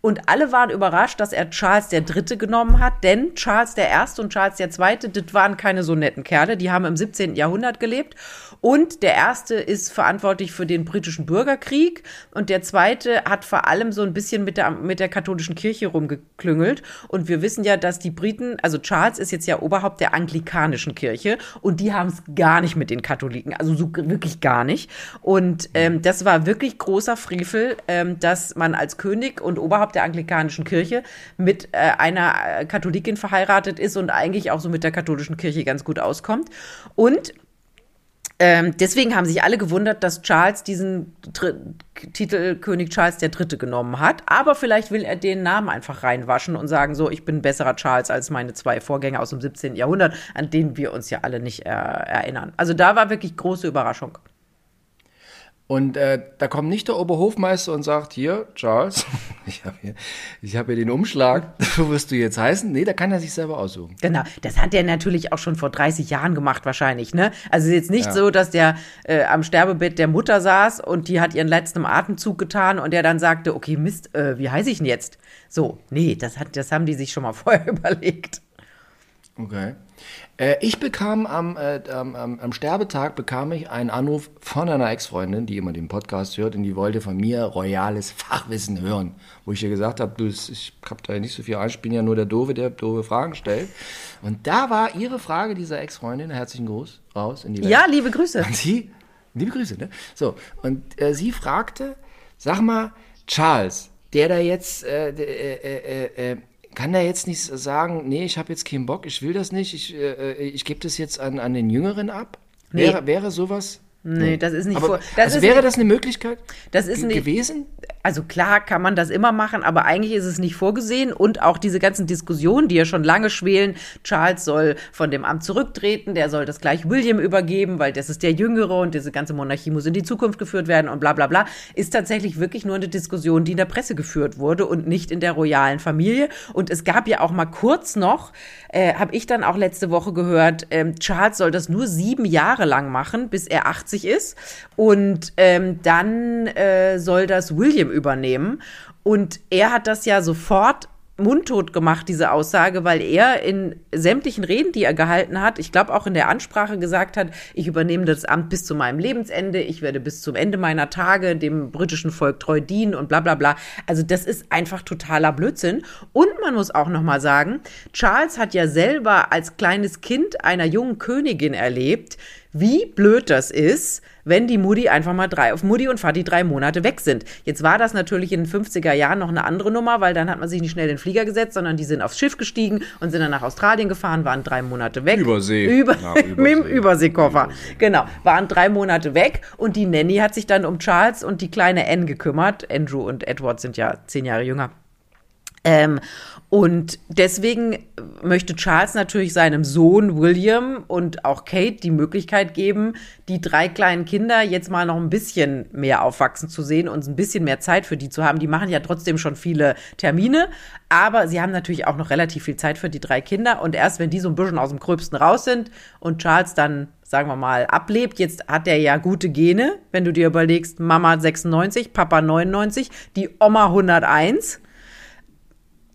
Und alle waren überrascht, dass er Charles Dritte genommen hat, denn Charles Erste und Charles Zweite, das waren keine so netten Kerle, die haben im 17. Jahrhundert gelebt. Und der Erste ist verantwortlich für den britischen Bürgerkrieg und der Zweite hat vor allem so ein bisschen mit der, mit der katholischen Kirche rumgeklüngelt. Und wir wissen ja, dass die Briten, also Charles ist jetzt ja Oberhaupt der anglikanischen Kirche und die haben es gar nicht mit den Katholiken, also so wirklich gar nicht. Und ähm, das war wirklich großer Frevel, ähm, dass man als König und Oberhaupt der anglikanischen Kirche mit äh, einer äh, Katholikin verheiratet ist und eigentlich auch so mit der katholischen Kirche ganz gut auskommt. Und ähm, deswegen haben sich alle gewundert, dass Charles diesen Tr Titel König Charles III. genommen hat. Aber vielleicht will er den Namen einfach reinwaschen und sagen, so, ich bin besserer Charles als meine zwei Vorgänger aus dem 17. Jahrhundert, an denen wir uns ja alle nicht äh, erinnern. Also da war wirklich große Überraschung. Und äh, da kommt nicht der Oberhofmeister und sagt, hier, Charles, [laughs] ich habe hier, hab hier den Umschlag, [laughs] so wirst du jetzt heißen. Nee, da kann er sich selber aussuchen. Genau, das hat er natürlich auch schon vor 30 Jahren gemacht wahrscheinlich. Ne? Also es ist jetzt nicht ja. so, dass der äh, am Sterbebett der Mutter saß und die hat ihren letzten Atemzug getan und er dann sagte, okay, Mist, äh, wie heiße ich denn jetzt? So, nee, das, hat, das haben die sich schon mal [laughs] vorher überlegt. Okay. Äh, ich bekam am, äh, am, am, Sterbetag bekam ich einen Anruf von einer Ex-Freundin, die immer den Podcast hört und die wollte von mir royales Fachwissen hören. Wo ich ihr gesagt habe, du, ich habe da nicht so viel an, ich bin ja nur der Dove, der doofe Fragen stellt. Und da war ihre Frage dieser Ex-Freundin, herzlichen Gruß, raus in die Welt. Ja, liebe Grüße. Und sie, liebe Grüße, ne? So, und äh, sie fragte, sag mal, Charles, der da jetzt, äh, äh, äh, äh kann da jetzt nicht sagen, nee, ich habe jetzt keinen Bock, ich will das nicht, ich, äh, äh ich gebe das jetzt an, an den Jüngeren ab? Nee. Wäre, wäre sowas? Nee, das ist nicht aber, vor. Das also wäre nicht, das eine Möglichkeit das ist nicht, gewesen? Also klar kann man das immer machen, aber eigentlich ist es nicht vorgesehen und auch diese ganzen Diskussionen, die ja schon lange schwelen. Charles soll von dem Amt zurücktreten, der soll das gleich William übergeben, weil das ist der Jüngere und diese ganze Monarchie muss in die Zukunft geführt werden und bla bla bla, ist tatsächlich wirklich nur eine Diskussion, die in der Presse geführt wurde und nicht in der royalen Familie. Und es gab ja auch mal kurz noch, äh, habe ich dann auch letzte Woche gehört, ähm, Charles soll das nur sieben Jahre lang machen, bis er 80 ist. Und ähm, dann äh, soll das William übernehmen. Und er hat das ja sofort mundtot gemacht, diese Aussage, weil er in sämtlichen Reden, die er gehalten hat, ich glaube auch in der Ansprache gesagt hat, ich übernehme das Amt bis zu meinem Lebensende, ich werde bis zum Ende meiner Tage dem britischen Volk treu dienen und bla bla bla. Also das ist einfach totaler Blödsinn. Und man muss auch nochmal sagen, Charles hat ja selber als kleines Kind einer jungen Königin erlebt, wie blöd das ist, wenn die Mutti einfach mal drei, auf Mutti und Vati drei Monate weg sind. Jetzt war das natürlich in den 50er Jahren noch eine andere Nummer, weil dann hat man sich nicht schnell in den Flieger gesetzt, sondern die sind aufs Schiff gestiegen und sind dann nach Australien gefahren, waren drei Monate weg. Übersee. Über, [laughs] Übersee. mit dem Überseekoffer. Übersee. Genau. Waren drei Monate weg und die Nanny hat sich dann um Charles und die kleine Anne gekümmert. Andrew und Edward sind ja zehn Jahre jünger. Ähm, und deswegen möchte Charles natürlich seinem Sohn William und auch Kate die Möglichkeit geben, die drei kleinen Kinder jetzt mal noch ein bisschen mehr aufwachsen zu sehen und ein bisschen mehr Zeit für die zu haben. Die machen ja trotzdem schon viele Termine, aber sie haben natürlich auch noch relativ viel Zeit für die drei Kinder. Und erst wenn die so ein bisschen aus dem Gröbsten raus sind und Charles dann, sagen wir mal, ablebt, jetzt hat er ja gute Gene, wenn du dir überlegst, Mama 96, Papa 99, die Oma 101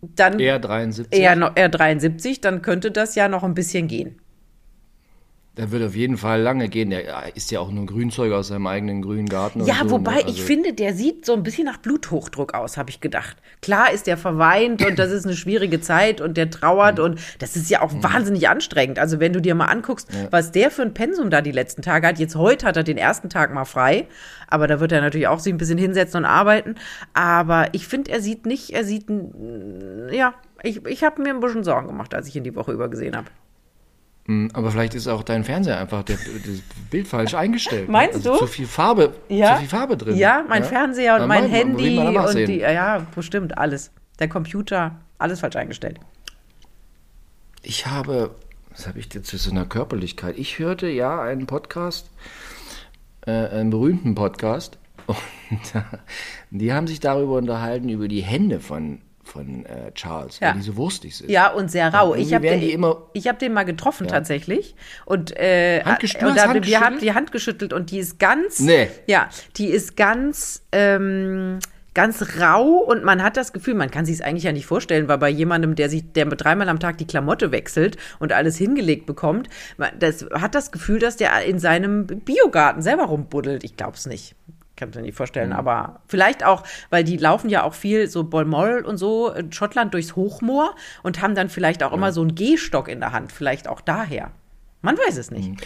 dann eher 73. Eher, eher 73, dann könnte das ja noch ein bisschen gehen. Der wird auf jeden Fall lange gehen. Der ist ja auch nur Grünzeug aus seinem eigenen grünen Garten. Ja, so, wobei ne? also ich finde, der sieht so ein bisschen nach Bluthochdruck aus, habe ich gedacht. Klar ist der verweint und das ist eine schwierige Zeit und der trauert und das ist ja auch wahnsinnig anstrengend. Also wenn du dir mal anguckst, ja. was der für ein Pensum da die letzten Tage hat. Jetzt heute hat er den ersten Tag mal frei, aber da wird er natürlich auch sich ein bisschen hinsetzen und arbeiten. Aber ich finde, er sieht nicht, er sieht, ja, ich, ich habe mir ein bisschen Sorgen gemacht, als ich ihn die Woche über gesehen habe. Hm, aber vielleicht ist auch dein Fernseher einfach der, das Bild falsch eingestellt. Ne? Meinst also du? Zu viel Farbe, ja? zu viel Farbe drin. Ja, mein ja? Fernseher und Na, mein, mein Handy und die, ja, bestimmt alles. Der Computer, alles falsch eingestellt. Ich habe, was habe ich jetzt zu so einer Körperlichkeit? Ich hörte ja einen Podcast, äh, einen berühmten Podcast, [laughs] und die haben sich darüber unterhalten über die Hände von von äh, Charles, ja. weil die so wurstig sind. Ja, und sehr rau. Und ich habe den, hab den mal getroffen ja. tatsächlich. Und, äh, und da, wir haben die Hand geschüttelt und die ist ganz, nee. ja, die ist ganz, ähm, ganz rau und man hat das Gefühl, man kann sich es eigentlich ja nicht vorstellen, weil bei jemandem, der sich, der dreimal am Tag die Klamotte wechselt und alles hingelegt bekommt, das hat das Gefühl, dass der in seinem Biogarten selber rumbuddelt. Ich glaube es nicht kann mir nicht vorstellen, mhm. aber vielleicht auch, weil die laufen ja auch viel so Bolmoll und so in Schottland durchs Hochmoor und haben dann vielleicht auch ja. immer so einen Gehstock in der Hand, vielleicht auch daher. Man weiß es nicht. Mhm.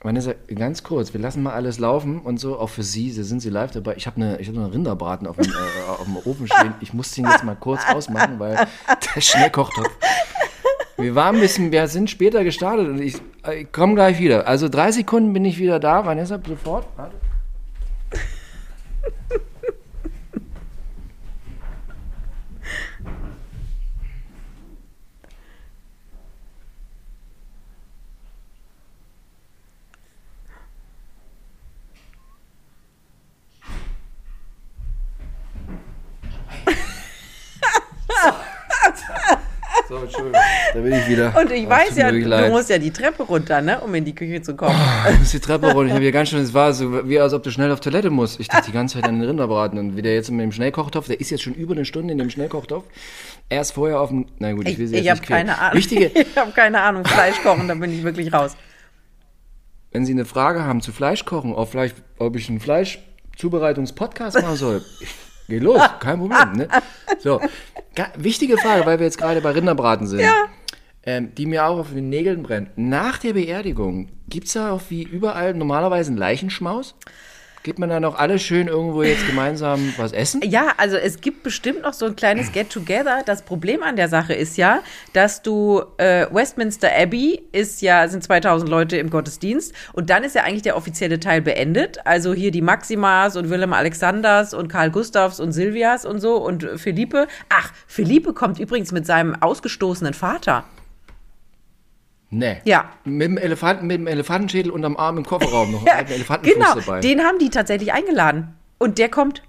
Vanessa, ganz kurz, wir lassen mal alles laufen und so, auch für Sie, da sind Sie live dabei. Ich habe eine, hab eine Rinderbraten auf dem, äh, auf dem Ofen stehen. Ich muss den jetzt mal kurz ausmachen, weil der Schnellkochtopf. Wir waren ein bisschen, wir sind später gestartet und ich, ich komme gleich wieder. Also drei Sekunden bin ich wieder da. Vanessa, sofort. Warte. So, Entschuldigung. [laughs] Da bin ich wieder. Und ich Oh, weiß ja, du leid. musst ja die Treppe runter, ne, um in die Küche zu kommen. Ich muss die Treppe runter. Ich habe hier ganz schön, es war so, wie als ob du schnell auf Toilette musst. Ich dachte die ganze Zeit an den Rinderbraten und wie der jetzt mit dem Schnellkochtopf, der ist jetzt schon über eine Stunde in dem Schnellkochtopf. Erst vorher auf dem, na gut, ich, Ich, will sie ich jetzt habe nicht quälen. keine Ahnung. Wichtige, [laughs] Ich habe keine Ahnung. Fleisch kochen, da bin ich wirklich raus. wenn Sie eine Frage haben zu Fleischkochen, ob vielleicht, ob ich einen Fleischzubereitungs-Podcast machen soll, geht los, kein Problem. Ne? So, wichtige Frage, weil wir jetzt gerade bei Rinderbraten sind. Ähm, die mir auch auf den Nägeln brennt. Nach der Beerdigung, gibt es da auch wie überall normalerweise einen Leichenschmaus? Geht man da noch alle schön irgendwo jetzt gemeinsam was essen? Ja, also es gibt bestimmt noch so ein kleines Get-Together. Das Problem an der Sache ist ja, dass du äh, Westminster Abbey ist ja sind 2000 Leute im Gottesdienst und dann ist ja eigentlich der offizielle Teil beendet. Also hier die Maximas und Willem Alexanders und Karl Gustavs und Silvias und so und Philippe. Ach, Philippe kommt übrigens mit seinem ausgestoßenen Vater. Nee. Ja. Mit dem, Elefanten, mit dem Elefantenschädel unterm Arm im Kofferraum noch. [laughs] einen alten Elefantenfuß genau, dabei. den haben die tatsächlich eingeladen und der kommt.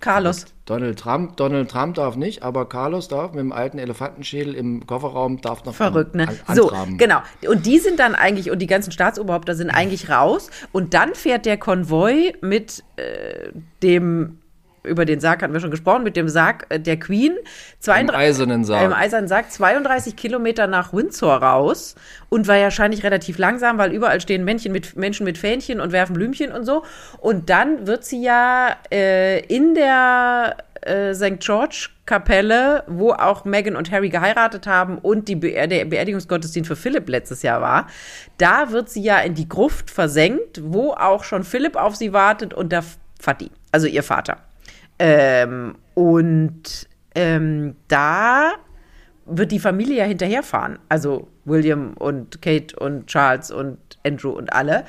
Carlos. Donald Trump, Donald Trump darf nicht, aber Carlos darf mit dem alten Elefantenschädel im Kofferraum darf noch Verrückt, ne? an, So, antraben. genau. Und die sind dann eigentlich, und die ganzen Staatsoberhäupter sind eigentlich raus. Und dann fährt der Konvoi mit äh, dem, über den Sarg hatten wir schon gesprochen, mit dem Sarg äh, der Queen. 32, eisernen Sarg. Im eisernen Sarg, 32 Kilometer nach Windsor raus. Und war wahrscheinlich relativ langsam, weil überall stehen Männchen mit, Menschen mit Fähnchen und werfen Blümchen und so. Und dann wird sie ja äh, in der äh, St. George Kapelle, wo auch Meghan und Harry geheiratet haben und die Beer der Beerdigungsgottesdienst für Philipp letztes Jahr war, da wird sie ja in die Gruft versenkt, wo auch schon Philipp auf sie wartet und der Vati, also ihr Vater. Ähm, und ähm, da wird die Familie ja hinterherfahren. Also William und Kate und Charles und Andrew und alle.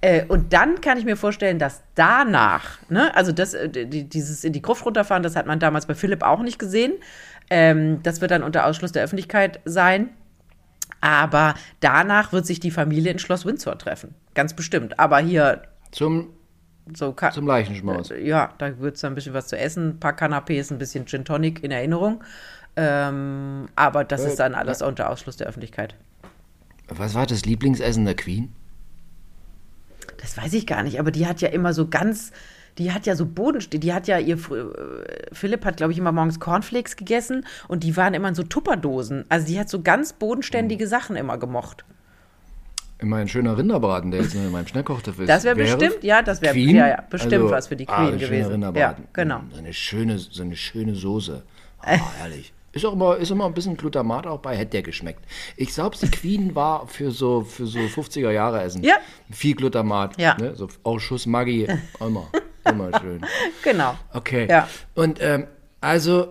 Äh, und dann kann ich mir vorstellen, dass danach, ne, also das, äh, die, dieses in die Gruft runterfahren, das hat man damals bei Philipp auch nicht gesehen. Ähm, das wird dann unter Ausschluss der Öffentlichkeit sein. Aber danach wird sich die Familie in Schloss Windsor treffen. Ganz bestimmt. Aber hier Zum, so zum Leichenschmaus. ja, da wird es dann ein bisschen was zu essen, ein paar Canapés, ein bisschen Gin Tonic in Erinnerung. Ähm, aber das Äh, ist dann alles unter Ausschluss der Öffentlichkeit. Was war das Lieblingsessen der Queen? Das weiß ich gar nicht, aber die hat ja immer so ganz, die hat ja so Bodensteh, die hat ja ihr, äh, Philipp hat, glaube ich, immer morgens Cornflakes gegessen und die waren immer in so Tupperdosen. Also die hat so ganz bodenständige Sachen immer gemocht. Immer ein schöner Rinderbraten, der jetzt nur in meinem Schnellkochtopf ist. Das wäre bestimmt, ja, das wäre ja, ja, bestimmt Also, was für die ah, Queen ein schöner gewesen. Ja, Rinderbraten. genau. So eine schöne, so eine schöne Soße. [laughs] Ah, herrlich. Ist auch immer, ist immer ein bisschen Glutamat auch bei, hätte der geschmeckt. Ich glaube, die Queen war für so, für so 50er Jahre Essen. Ja. Viel Glutamat. Ja. Ne? So Ausschuss Maggi. Immer. Immer schön. [laughs] Genau. Okay. Ja. Und ähm, also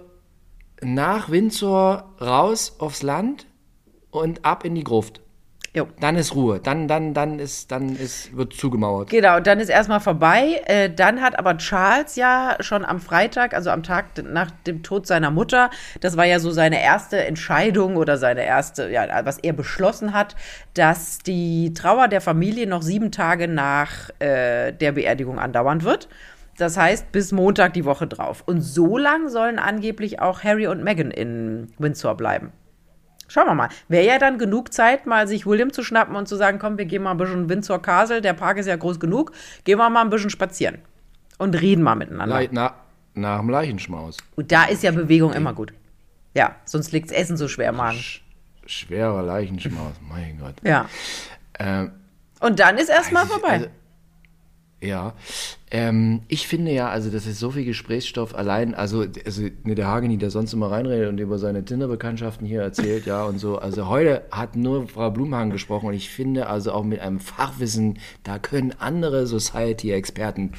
nach Windsor raus aufs Land und ab in die Gruft. Jo. Dann ist Ruhe. Dann, dann, dann ist, dann ist, wird zugemauert. Genau, dann ist erstmal vorbei. Äh, dann hat aber Charles ja schon am Freitag, also am Tag nach dem Tod seiner Mutter, das war ja so seine erste Entscheidung oder seine erste, ja, was er beschlossen hat, dass die Trauer der Familie noch sieben Tage nach äh, der Beerdigung andauern wird. Das heißt, bis Montag die Woche drauf. Und so lang sollen angeblich auch Harry und Meghan in Windsor bleiben. Schauen wir mal. Wäre ja dann genug Zeit, mal sich William zu schnappen und zu sagen, komm, wir gehen mal ein bisschen Windsor Castle, der Park ist ja groß genug, gehen wir mal ein bisschen spazieren und reden mal miteinander. Le na, nach dem Leichenschmaus. Und da ist ja Bewegung immer gut. Ja, sonst liegt's Essen so schwer im Magen. Sch schwerer Leichenschmaus, mein Gott. Ja. Ähm, Und dann ist erstmal Also vorbei. also- ja, ähm, ich finde ja, also das ist so viel Gesprächsstoff allein, also, also ne, der Hageni, der sonst immer reinredet und über seine Tinder-Bekanntschaften hier erzählt, ja, und so, also heute hat nur Frau Blumhagen gesprochen und ich finde also auch mit einem Fachwissen, da können andere Society-Experten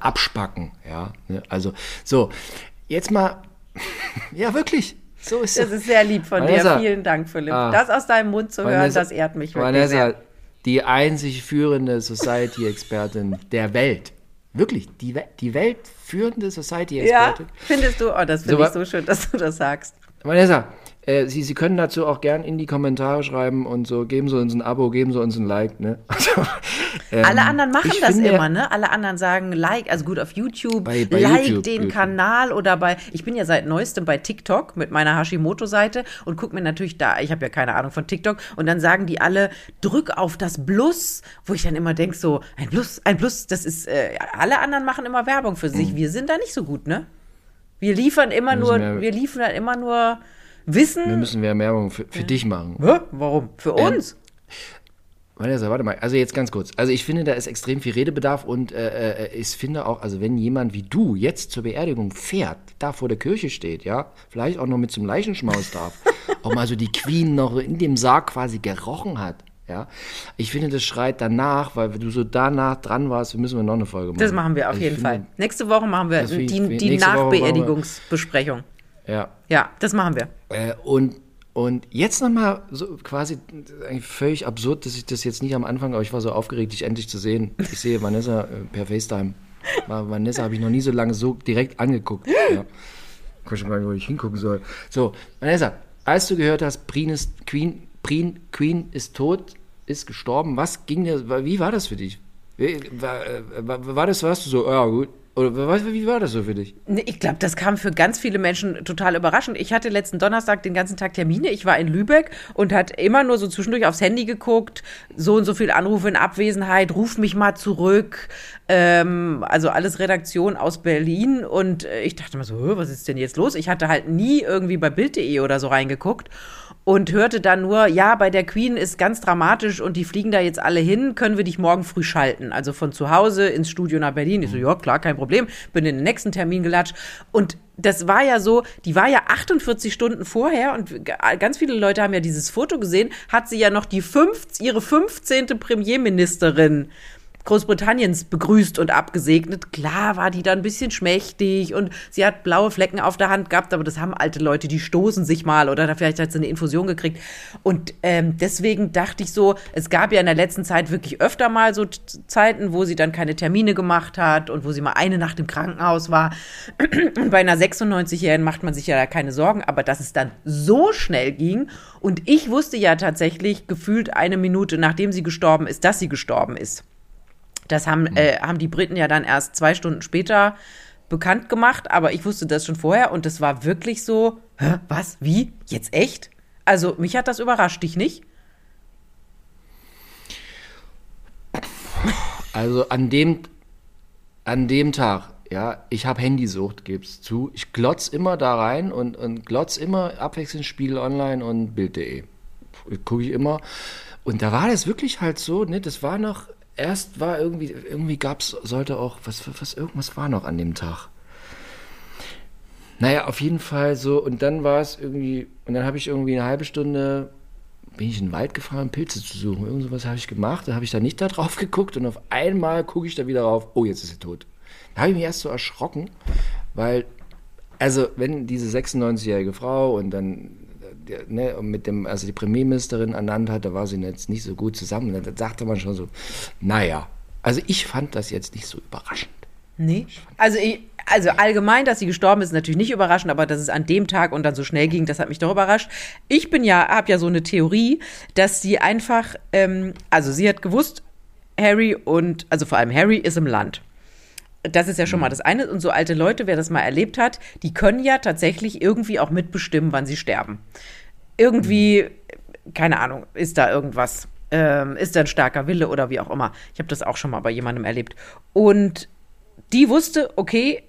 abspacken, ja, ne? also, so, jetzt mal, [laughs] ja, wirklich, so ist das ist sehr lieb von Vanessa. dir. Vielen Dank, Philipp. Ah. Das aus deinem Mund zu hören, Vanessa- das ehrt mich wirklich Vanessa, sehr. Die einzig führende Society-Expertin der Welt. Wirklich, die, die weltführende Ja, Society-Expertin. findest du? Oh, das finde So, ich so schön, dass du das sagst. Vanessa, Äh, Sie, Sie können dazu auch gern in die Kommentare schreiben und so, geben Sie uns ein Abo, geben Sie uns ein Like, ne? [laughs] Also, ähm, Alle anderen machen das finde, immer, ne? Alle anderen sagen Like, also gut auf YouTube, bei, bei Like YouTube, den YouTube. Kanal oder bei, ich bin ja seit neuestem bei TikTok mit meiner Hashimoto-Seite und gucke mir natürlich da, ich habe ja keine Ahnung von TikTok und dann sagen die alle, drück auf das Plus, wo ich dann immer denke so, ein Plus, ein Plus, das ist, äh, alle anderen machen immer Werbung für sich, mhm. wir sind da nicht so gut, ne? Wir liefern immer nur, wir liefern immer nur Wissen. Wir müssen mehr Werbung für, für ja. dich machen. Hä? Warum? Für ähm, uns? Vanessa, warte mal. Also jetzt ganz kurz. Also ich finde, da ist extrem viel Redebedarf und äh, äh, ich finde auch, also wenn jemand wie du jetzt zur Beerdigung fährt, da vor der Kirche steht, ja, vielleicht auch noch mit zum Leichenschmaus darf, [laughs] auch mal so die Queen noch in dem Sarg quasi gerochen hat, ja. Ich finde, das schreit danach, weil du so danach dran warst, müssen wir noch eine Folge machen. Das machen wir auf also jeden finde, Fall. Nächste Woche machen wir die, die Nachbeerdigungsbesprechung. Ja. Ja, das machen wir. Äh, und, und jetzt nochmal so quasi eigentlich völlig absurd, dass ich das jetzt nicht am Anfang, aber ich war so aufgeregt, dich endlich zu sehen. Ich sehe Vanessa äh, per FaceTime. Vanessa habe ich noch nie so lange so direkt angeguckt. Ja. Ich weiß schon gar nicht, wo ich hingucken soll. So, Vanessa, als du gehört hast, Queen ist, Queen, Queen, Queen ist tot, ist gestorben, was ging dir, wie war das für dich? War, äh, war, war das, warst du so, ja gut, oder wie war das so für dich? Ich glaube, das kam für ganz viele Menschen total überraschend. Ich hatte letzten Donnerstag den ganzen Tag Termine. Ich war in Lübeck und hat immer nur so zwischendurch aufs Handy geguckt. So und so viel Anrufe in Abwesenheit. Ruf mich mal zurück. Ähm, also alles Redaktion aus Berlin. Und äh, ich dachte mir so, was ist denn jetzt los? Ich hatte halt nie irgendwie bei Bild.de oder so reingeguckt und hörte dann nur, ja, bei der Queen ist ganz dramatisch und die fliegen da jetzt alle hin, können wir dich morgen früh schalten. Also von zu Hause ins Studio nach Berlin. Ich so, ja, klar, kein Problem. Bin in den nächsten Termin gelatscht. Und das war ja so, die war ja 48 Stunden vorher und ganz viele Leute haben ja dieses Foto gesehen, hat sie ja noch die fünf, ihre 15. Premierministerin Großbritanniens begrüßt und abgesegnet. Klar war die da ein bisschen schmächtig und sie hat blaue Flecken auf der Hand gehabt, aber das haben alte Leute, die stoßen sich mal oder vielleicht hat sie eine Infusion gekriegt. Und ähm, deswegen dachte ich so, es gab ja in der letzten Zeit wirklich öfter mal so Zeiten, wo sie dann keine Termine gemacht hat und wo sie mal eine Nacht im Krankenhaus war. Und bei einer 96-Jährigen macht man sich ja da keine Sorgen, aber dass es dann so schnell ging und ich wusste ja tatsächlich gefühlt eine Minute, nachdem sie gestorben ist, dass sie gestorben ist. Das haben, mhm. äh, haben die Briten ja dann erst zwei Stunden später bekannt gemacht, aber ich wusste das schon vorher und das war wirklich so, Hä, was, wie, jetzt echt? Also mich hat das überrascht, dich nicht? Also an dem, an dem Tag, ja, ich habe Handysucht, gib's zu. Ich glotz immer da rein und, und glotz immer abwechselnd Spiegel Online und Bild.de. Gucke ich immer. Und da war das wirklich halt so, ne, das war noch erst war irgendwie, irgendwie gab es, sollte auch, was, was, irgendwas war noch an dem Tag. Naja, auf jeden Fall so, und dann war es irgendwie, und dann habe ich irgendwie eine halbe Stunde, bin ich in den Wald gefahren, Pilze zu suchen. Irgend sowas habe ich gemacht, da habe ich da nicht da drauf [laughs] geguckt und auf einmal gucke ich da wieder drauf, oh, jetzt ist er tot. Da habe ich mich erst so erschrocken, weil, also, wenn diese 96-jährige Frau und dann ne, mit dem, also die Premierministerin ernannt hat, da war sie jetzt nicht so gut zusammen. Da sagte man schon so, naja, also ich fand das jetzt nicht so überraschend. Nee. Also, ich, also allgemein, dass sie gestorben ist, ist natürlich nicht überraschend, aber dass es an dem Tag und dann so schnell ging, das hat mich doch überrascht. Ich bin ja, habe ja so eine Theorie, dass sie einfach, ähm, also sie hat gewusst, Harry und, also vor allem Harry ist im Land. Das ist ja schon mal mhm. das eine. Und so alte Leute, wer das mal erlebt hat, die können ja tatsächlich irgendwie auch mitbestimmen, wann sie sterben irgendwie, keine Ahnung, ist da irgendwas, ähm, ist da ein starker Wille oder wie auch immer. Ich habe das auch schon mal bei jemandem erlebt. Und die wusste, okay,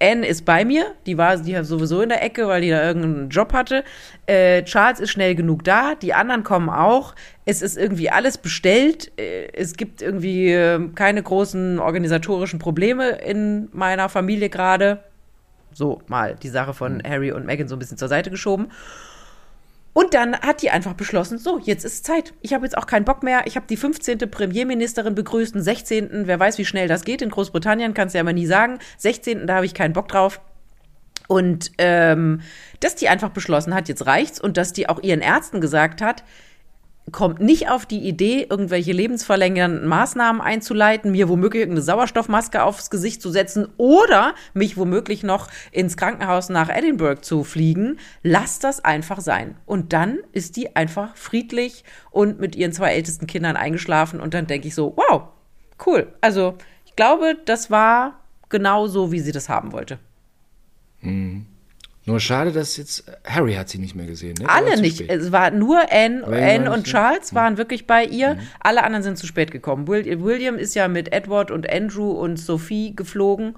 Anne ist bei mir, die war die sowieso in der Ecke, weil die da irgendeinen Job hatte. Äh, Charles ist schnell genug da, die anderen kommen auch. Es ist irgendwie alles bestellt. Äh, es gibt irgendwie äh, keine großen organisatorischen Probleme in meiner Familie gerade. So mal die Sache von mhm. Harry und Meghan so ein bisschen zur Seite geschoben. Und dann hat die einfach beschlossen, so, jetzt ist Zeit. Ich habe jetzt auch keinen Bock mehr. Ich habe die 15. Premierministerin begrüßt, den 16. Wer weiß, wie schnell das geht. In Großbritannien kannst du ja immer nie sagen. 16. da habe ich keinen Bock drauf. Und ähm, dass die einfach beschlossen hat, jetzt reicht's und dass die auch ihren Ärzten gesagt hat, kommt nicht auf die Idee, irgendwelche lebensverlängernden Maßnahmen einzuleiten, mir womöglich irgendeine Sauerstoffmaske aufs Gesicht zu setzen oder mich womöglich noch ins Krankenhaus nach Edinburgh zu fliegen. Lasst das einfach sein. Und dann ist die einfach friedlich und mit ihren zwei ältesten Kindern eingeschlafen und dann denke ich so, wow, cool. Also ich glaube, das war genau so, wie sie das haben wollte. Mhm. Nur schade, dass jetzt Harry hat sie nicht mehr gesehen. Ne? Alle nicht. Spät. Es war nur Anne, Anne und Charles waren wirklich bei ihr. Mhm. Alle anderen sind zu spät gekommen. William ist ja mit Edward und Andrew und Sophie geflogen.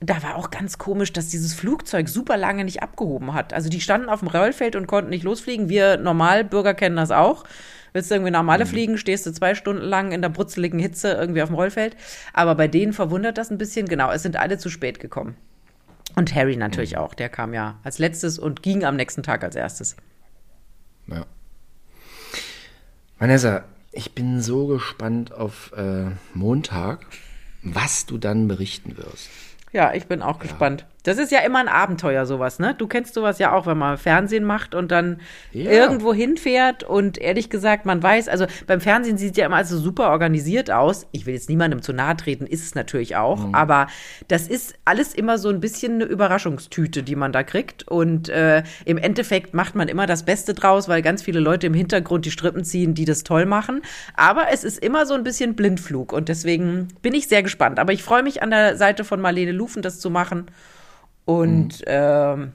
Da war auch ganz komisch, dass dieses Flugzeug super lange nicht abgehoben hat. Also die standen auf dem Rollfeld und konnten nicht losfliegen. Wir Normalbürger kennen das auch. Willst du irgendwie nach Malle mhm. fliegen, stehst du zwei Stunden lang in der brutzeligen Hitze irgendwie auf dem Rollfeld. Aber bei denen verwundert das ein bisschen. Genau, es sind alle zu spät gekommen. Und Harry natürlich mhm. auch. Der kam ja als letztes und ging am nächsten Tag als erstes. Ja. Vanessa, ich bin so gespannt auf äh, Montag, was du dann berichten wirst. Ja, ich bin auch ja. gespannt. Das ist ja immer ein Abenteuer, sowas, ne? Du kennst sowas ja auch, wenn man Fernsehen macht und dann ja. irgendwo hinfährt und ehrlich gesagt, man weiß, also beim Fernsehen sieht ja immer also super organisiert aus. Ich will jetzt niemandem zu nahe treten, ist es natürlich auch, mhm. aber das ist alles immer so ein bisschen eine Überraschungstüte, die man da kriegt und äh, im Endeffekt macht man immer das Beste draus, weil ganz viele Leute im Hintergrund die Strippen ziehen, die das toll machen. Aber es ist immer so ein bisschen Blindflug und deswegen bin ich sehr gespannt. Aber ich freue mich an der Seite von Marlene Lufen das zu machen. Und mhm. ähm,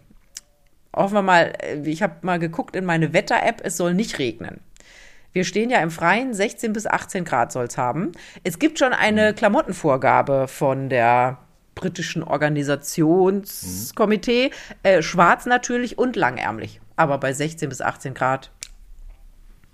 hoffen wir mal, ich habe mal geguckt in meine Wetter-App, es soll nicht regnen. Wir stehen ja im Freien, 16 bis 18 Grad soll es haben. Es gibt schon eine mhm. Klamottenvorgabe von der britischen Organisationskomitee. Mhm. Äh, schwarz natürlich und langärmlich. Aber bei 16 bis 18 Grad.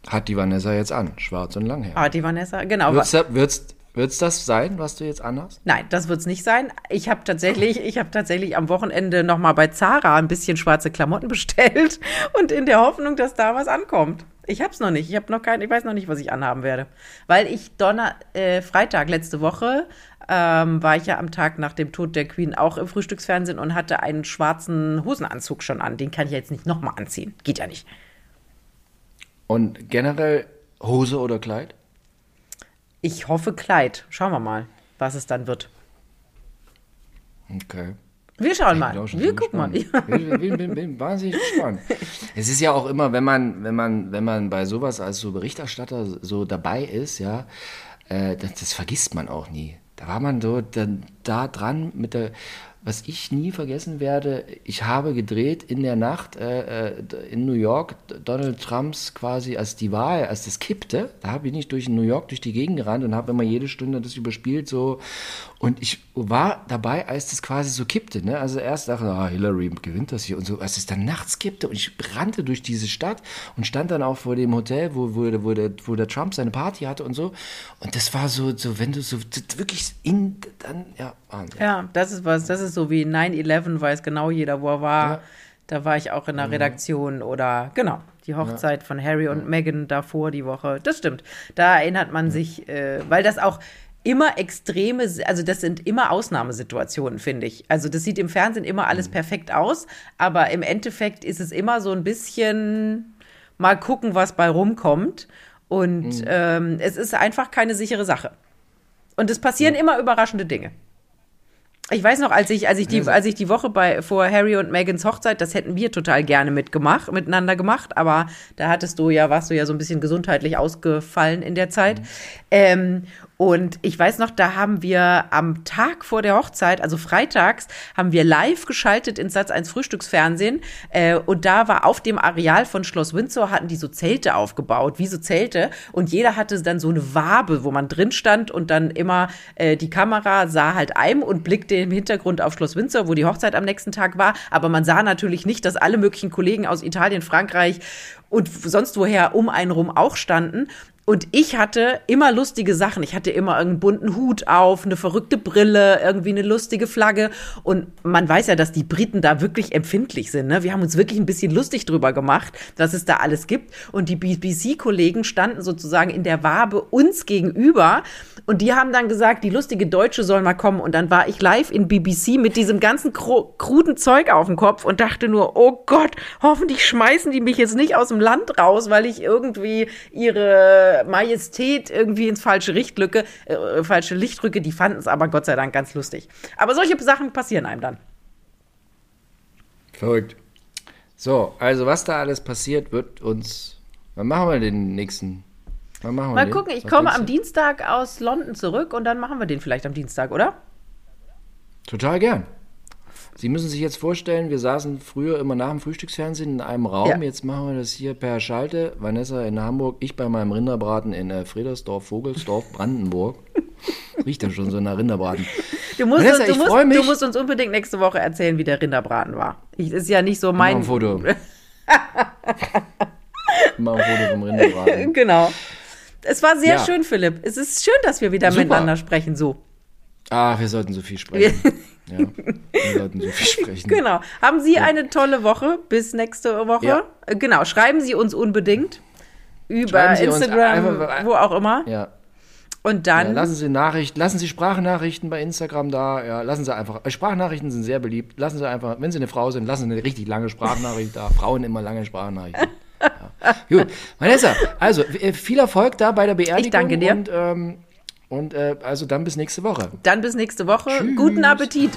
Hat die Vanessa jetzt an, schwarz und langärmlich. Hat die Vanessa, genau. Wird's, wird's, wird es das sein, was du jetzt anhast? Nein, das wird es nicht sein. Ich habe tatsächlich, ich habe tatsächlich am Wochenende noch mal bei Zara ein bisschen schwarze Klamotten [laughs] bestellt und in der Hoffnung, dass da was ankommt. Ich habe es noch nicht. Ich habe noch kein, ich weiß noch nicht, was ich anhaben werde, weil ich Donner, äh, Freitag letzte Woche ähm, war ich ja am Tag nach dem Tod der Queen auch im Frühstücksfernsehen und hatte einen schwarzen Hosenanzug schon an. Den kann ich jetzt nicht noch mal anziehen. Geht ja nicht. Und generell Hose oder Kleid? Ich hoffe Kleid. Schauen wir mal, was es dann wird. Okay. Wir schauen mal. Wir gucken mal. [laughs] Ich bin, wahnsinnig gespannt. Es ist ja auch immer, wenn man, wenn man, wenn man bei sowas als so Berichterstatter so dabei ist, ja, äh, das, das, vergisst man auch nie. Da war man so da, da dran mit der was ich nie vergessen werde, ich habe gedreht in der Nacht äh, äh in New York, Donald Trumps quasi, als die Wahl, als das kippte, da bin ich durch New York durch die Gegend gerannt und habe immer jede Stunde das überspielt so und ich war dabei, als das quasi so kippte, ne? Also erst dachte, ah, Hillary gewinnt das hier und so, als es dann nachts kippte und ich rannte durch diese Stadt und stand dann auch vor dem Hotel, wo, wo, wo, der, wo der Trump seine Party hatte und so und das war so, so wenn du so wirklich in, dann, ja, Wahnsinn. Ja, das ist was, das ist so wie 9-11, weiß genau jeder, wo er war. Ja. Da war ich auch in der mhm. Redaktion oder genau, die Hochzeit ja. von Harry und ja. Meghan davor die Woche. Das stimmt. Da erinnert man sich, äh, weil das auch immer extreme, also das sind immer Ausnahmesituationen, finde ich. Also das sieht im Fernsehen immer alles mhm. perfekt aus, aber im Endeffekt ist es immer so ein bisschen mal gucken, was bei rumkommt. Und mhm. ähm, es ist einfach keine sichere Sache. Und es passieren immer überraschende Dinge. Ich weiß noch, als ich, als ich die, als ich die Woche bei vor Harry und Megans Hochzeit, das hätten wir total gerne mitgemacht, miteinander gemacht, aber da hattest du ja, warst du ja so ein bisschen gesundheitlich ausgefallen in der Zeit. Mhm. Ähm, und ich weiß noch, da haben wir am Tag vor der Hochzeit, also freitags, haben wir live geschaltet ins Satz 1 Frühstücksfernsehen. Äh, und da war auf dem Areal von Schloss Windsor, hatten die so Zelte aufgebaut, wie so Zelte. Und jeder hatte dann so eine Wabe, wo man drin stand und dann immer äh, die Kamera sah halt einem und blickte im Hintergrund auf Schloss Windsor, wo die Hochzeit am nächsten Tag war. Aber man sah natürlich nicht, dass alle möglichen Kollegen aus Italien, Frankreich und sonst woher um einen rum auch standen. Und ich hatte immer lustige Sachen. Ich hatte immer einen bunten Hut auf, eine verrückte Brille, irgendwie eine lustige Flagge. Und man weiß ja, dass die Briten da wirklich empfindlich sind. Ne? Wir haben uns wirklich ein bisschen lustig drüber gemacht, was es da alles gibt. Und die BBC-Kollegen standen sozusagen in der Wabe uns gegenüber. Und die haben dann gesagt, die lustige Deutsche soll mal kommen. Und dann war ich live in BBC mit diesem ganzen kruden Zeug auf dem Kopf und dachte nur, oh Gott, hoffentlich schmeißen die mich jetzt nicht aus dem Land raus, weil ich irgendwie ihre Majestät irgendwie ins falsche Lichtlücke, äh, falsche Lichtrücke, die fanden es aber Gott sei Dank ganz lustig. Aber solche Sachen passieren einem dann. Verrückt. So, also was da alles passiert, wird uns. Wann machen wir den nächsten? Wann machen wir Mal den? gucken, ich was komme am Dienstag aus London zurück und dann machen wir den vielleicht am Dienstag, oder? Total gern. Sie müssen sich jetzt vorstellen, wir saßen früher immer nach dem Frühstücksfernsehen in einem Raum. Ja. Jetzt machen wir das hier per Schalte. Vanessa in Hamburg, ich bei meinem Rinderbraten in äh, Friedersdorf, Vogelsdorf, [laughs] Brandenburg. Riecht ja schon so nach Rinderbraten. Du musst, Vanessa, uns, du, musst, mich. du musst uns unbedingt nächste Woche erzählen, wie der Rinderbraten war. Ich, ist ja nicht so mein. Mach ein Foto. [laughs] Mach ein Foto vom Rinderbraten. Genau. Es war sehr ja. schön, Philipp. Es ist schön, dass wir wieder Super. miteinander sprechen, so. Ah, wir sollten so viel sprechen. [laughs] Ja, wir sollten so viel sprechen. Genau. Haben Sie ja. eine tolle Woche bis nächste Woche? Ja. Äh, genau. Schreiben Sie uns unbedingt über Instagram, einfach, wo auch immer. Ja. Und dann. Ja, lassen Sie Nachrichten, lassen Sie Sprachnachrichten bei Instagram da. Ja, lassen Sie einfach. Äh, Sprachnachrichten sind sehr beliebt. Lassen Sie einfach, wenn Sie eine Frau sind, lassen Sie eine richtig lange Sprachnachricht da. Frauen immer lange Sprachnachrichten. Ja. Gut. Vanessa, also äh, viel Erfolg da bei der Beerdigung. Ich danke dir. Und ähm, und äh, also dann bis nächste Woche. Dann bis nächste Woche. Tschüss. Guten Appetit.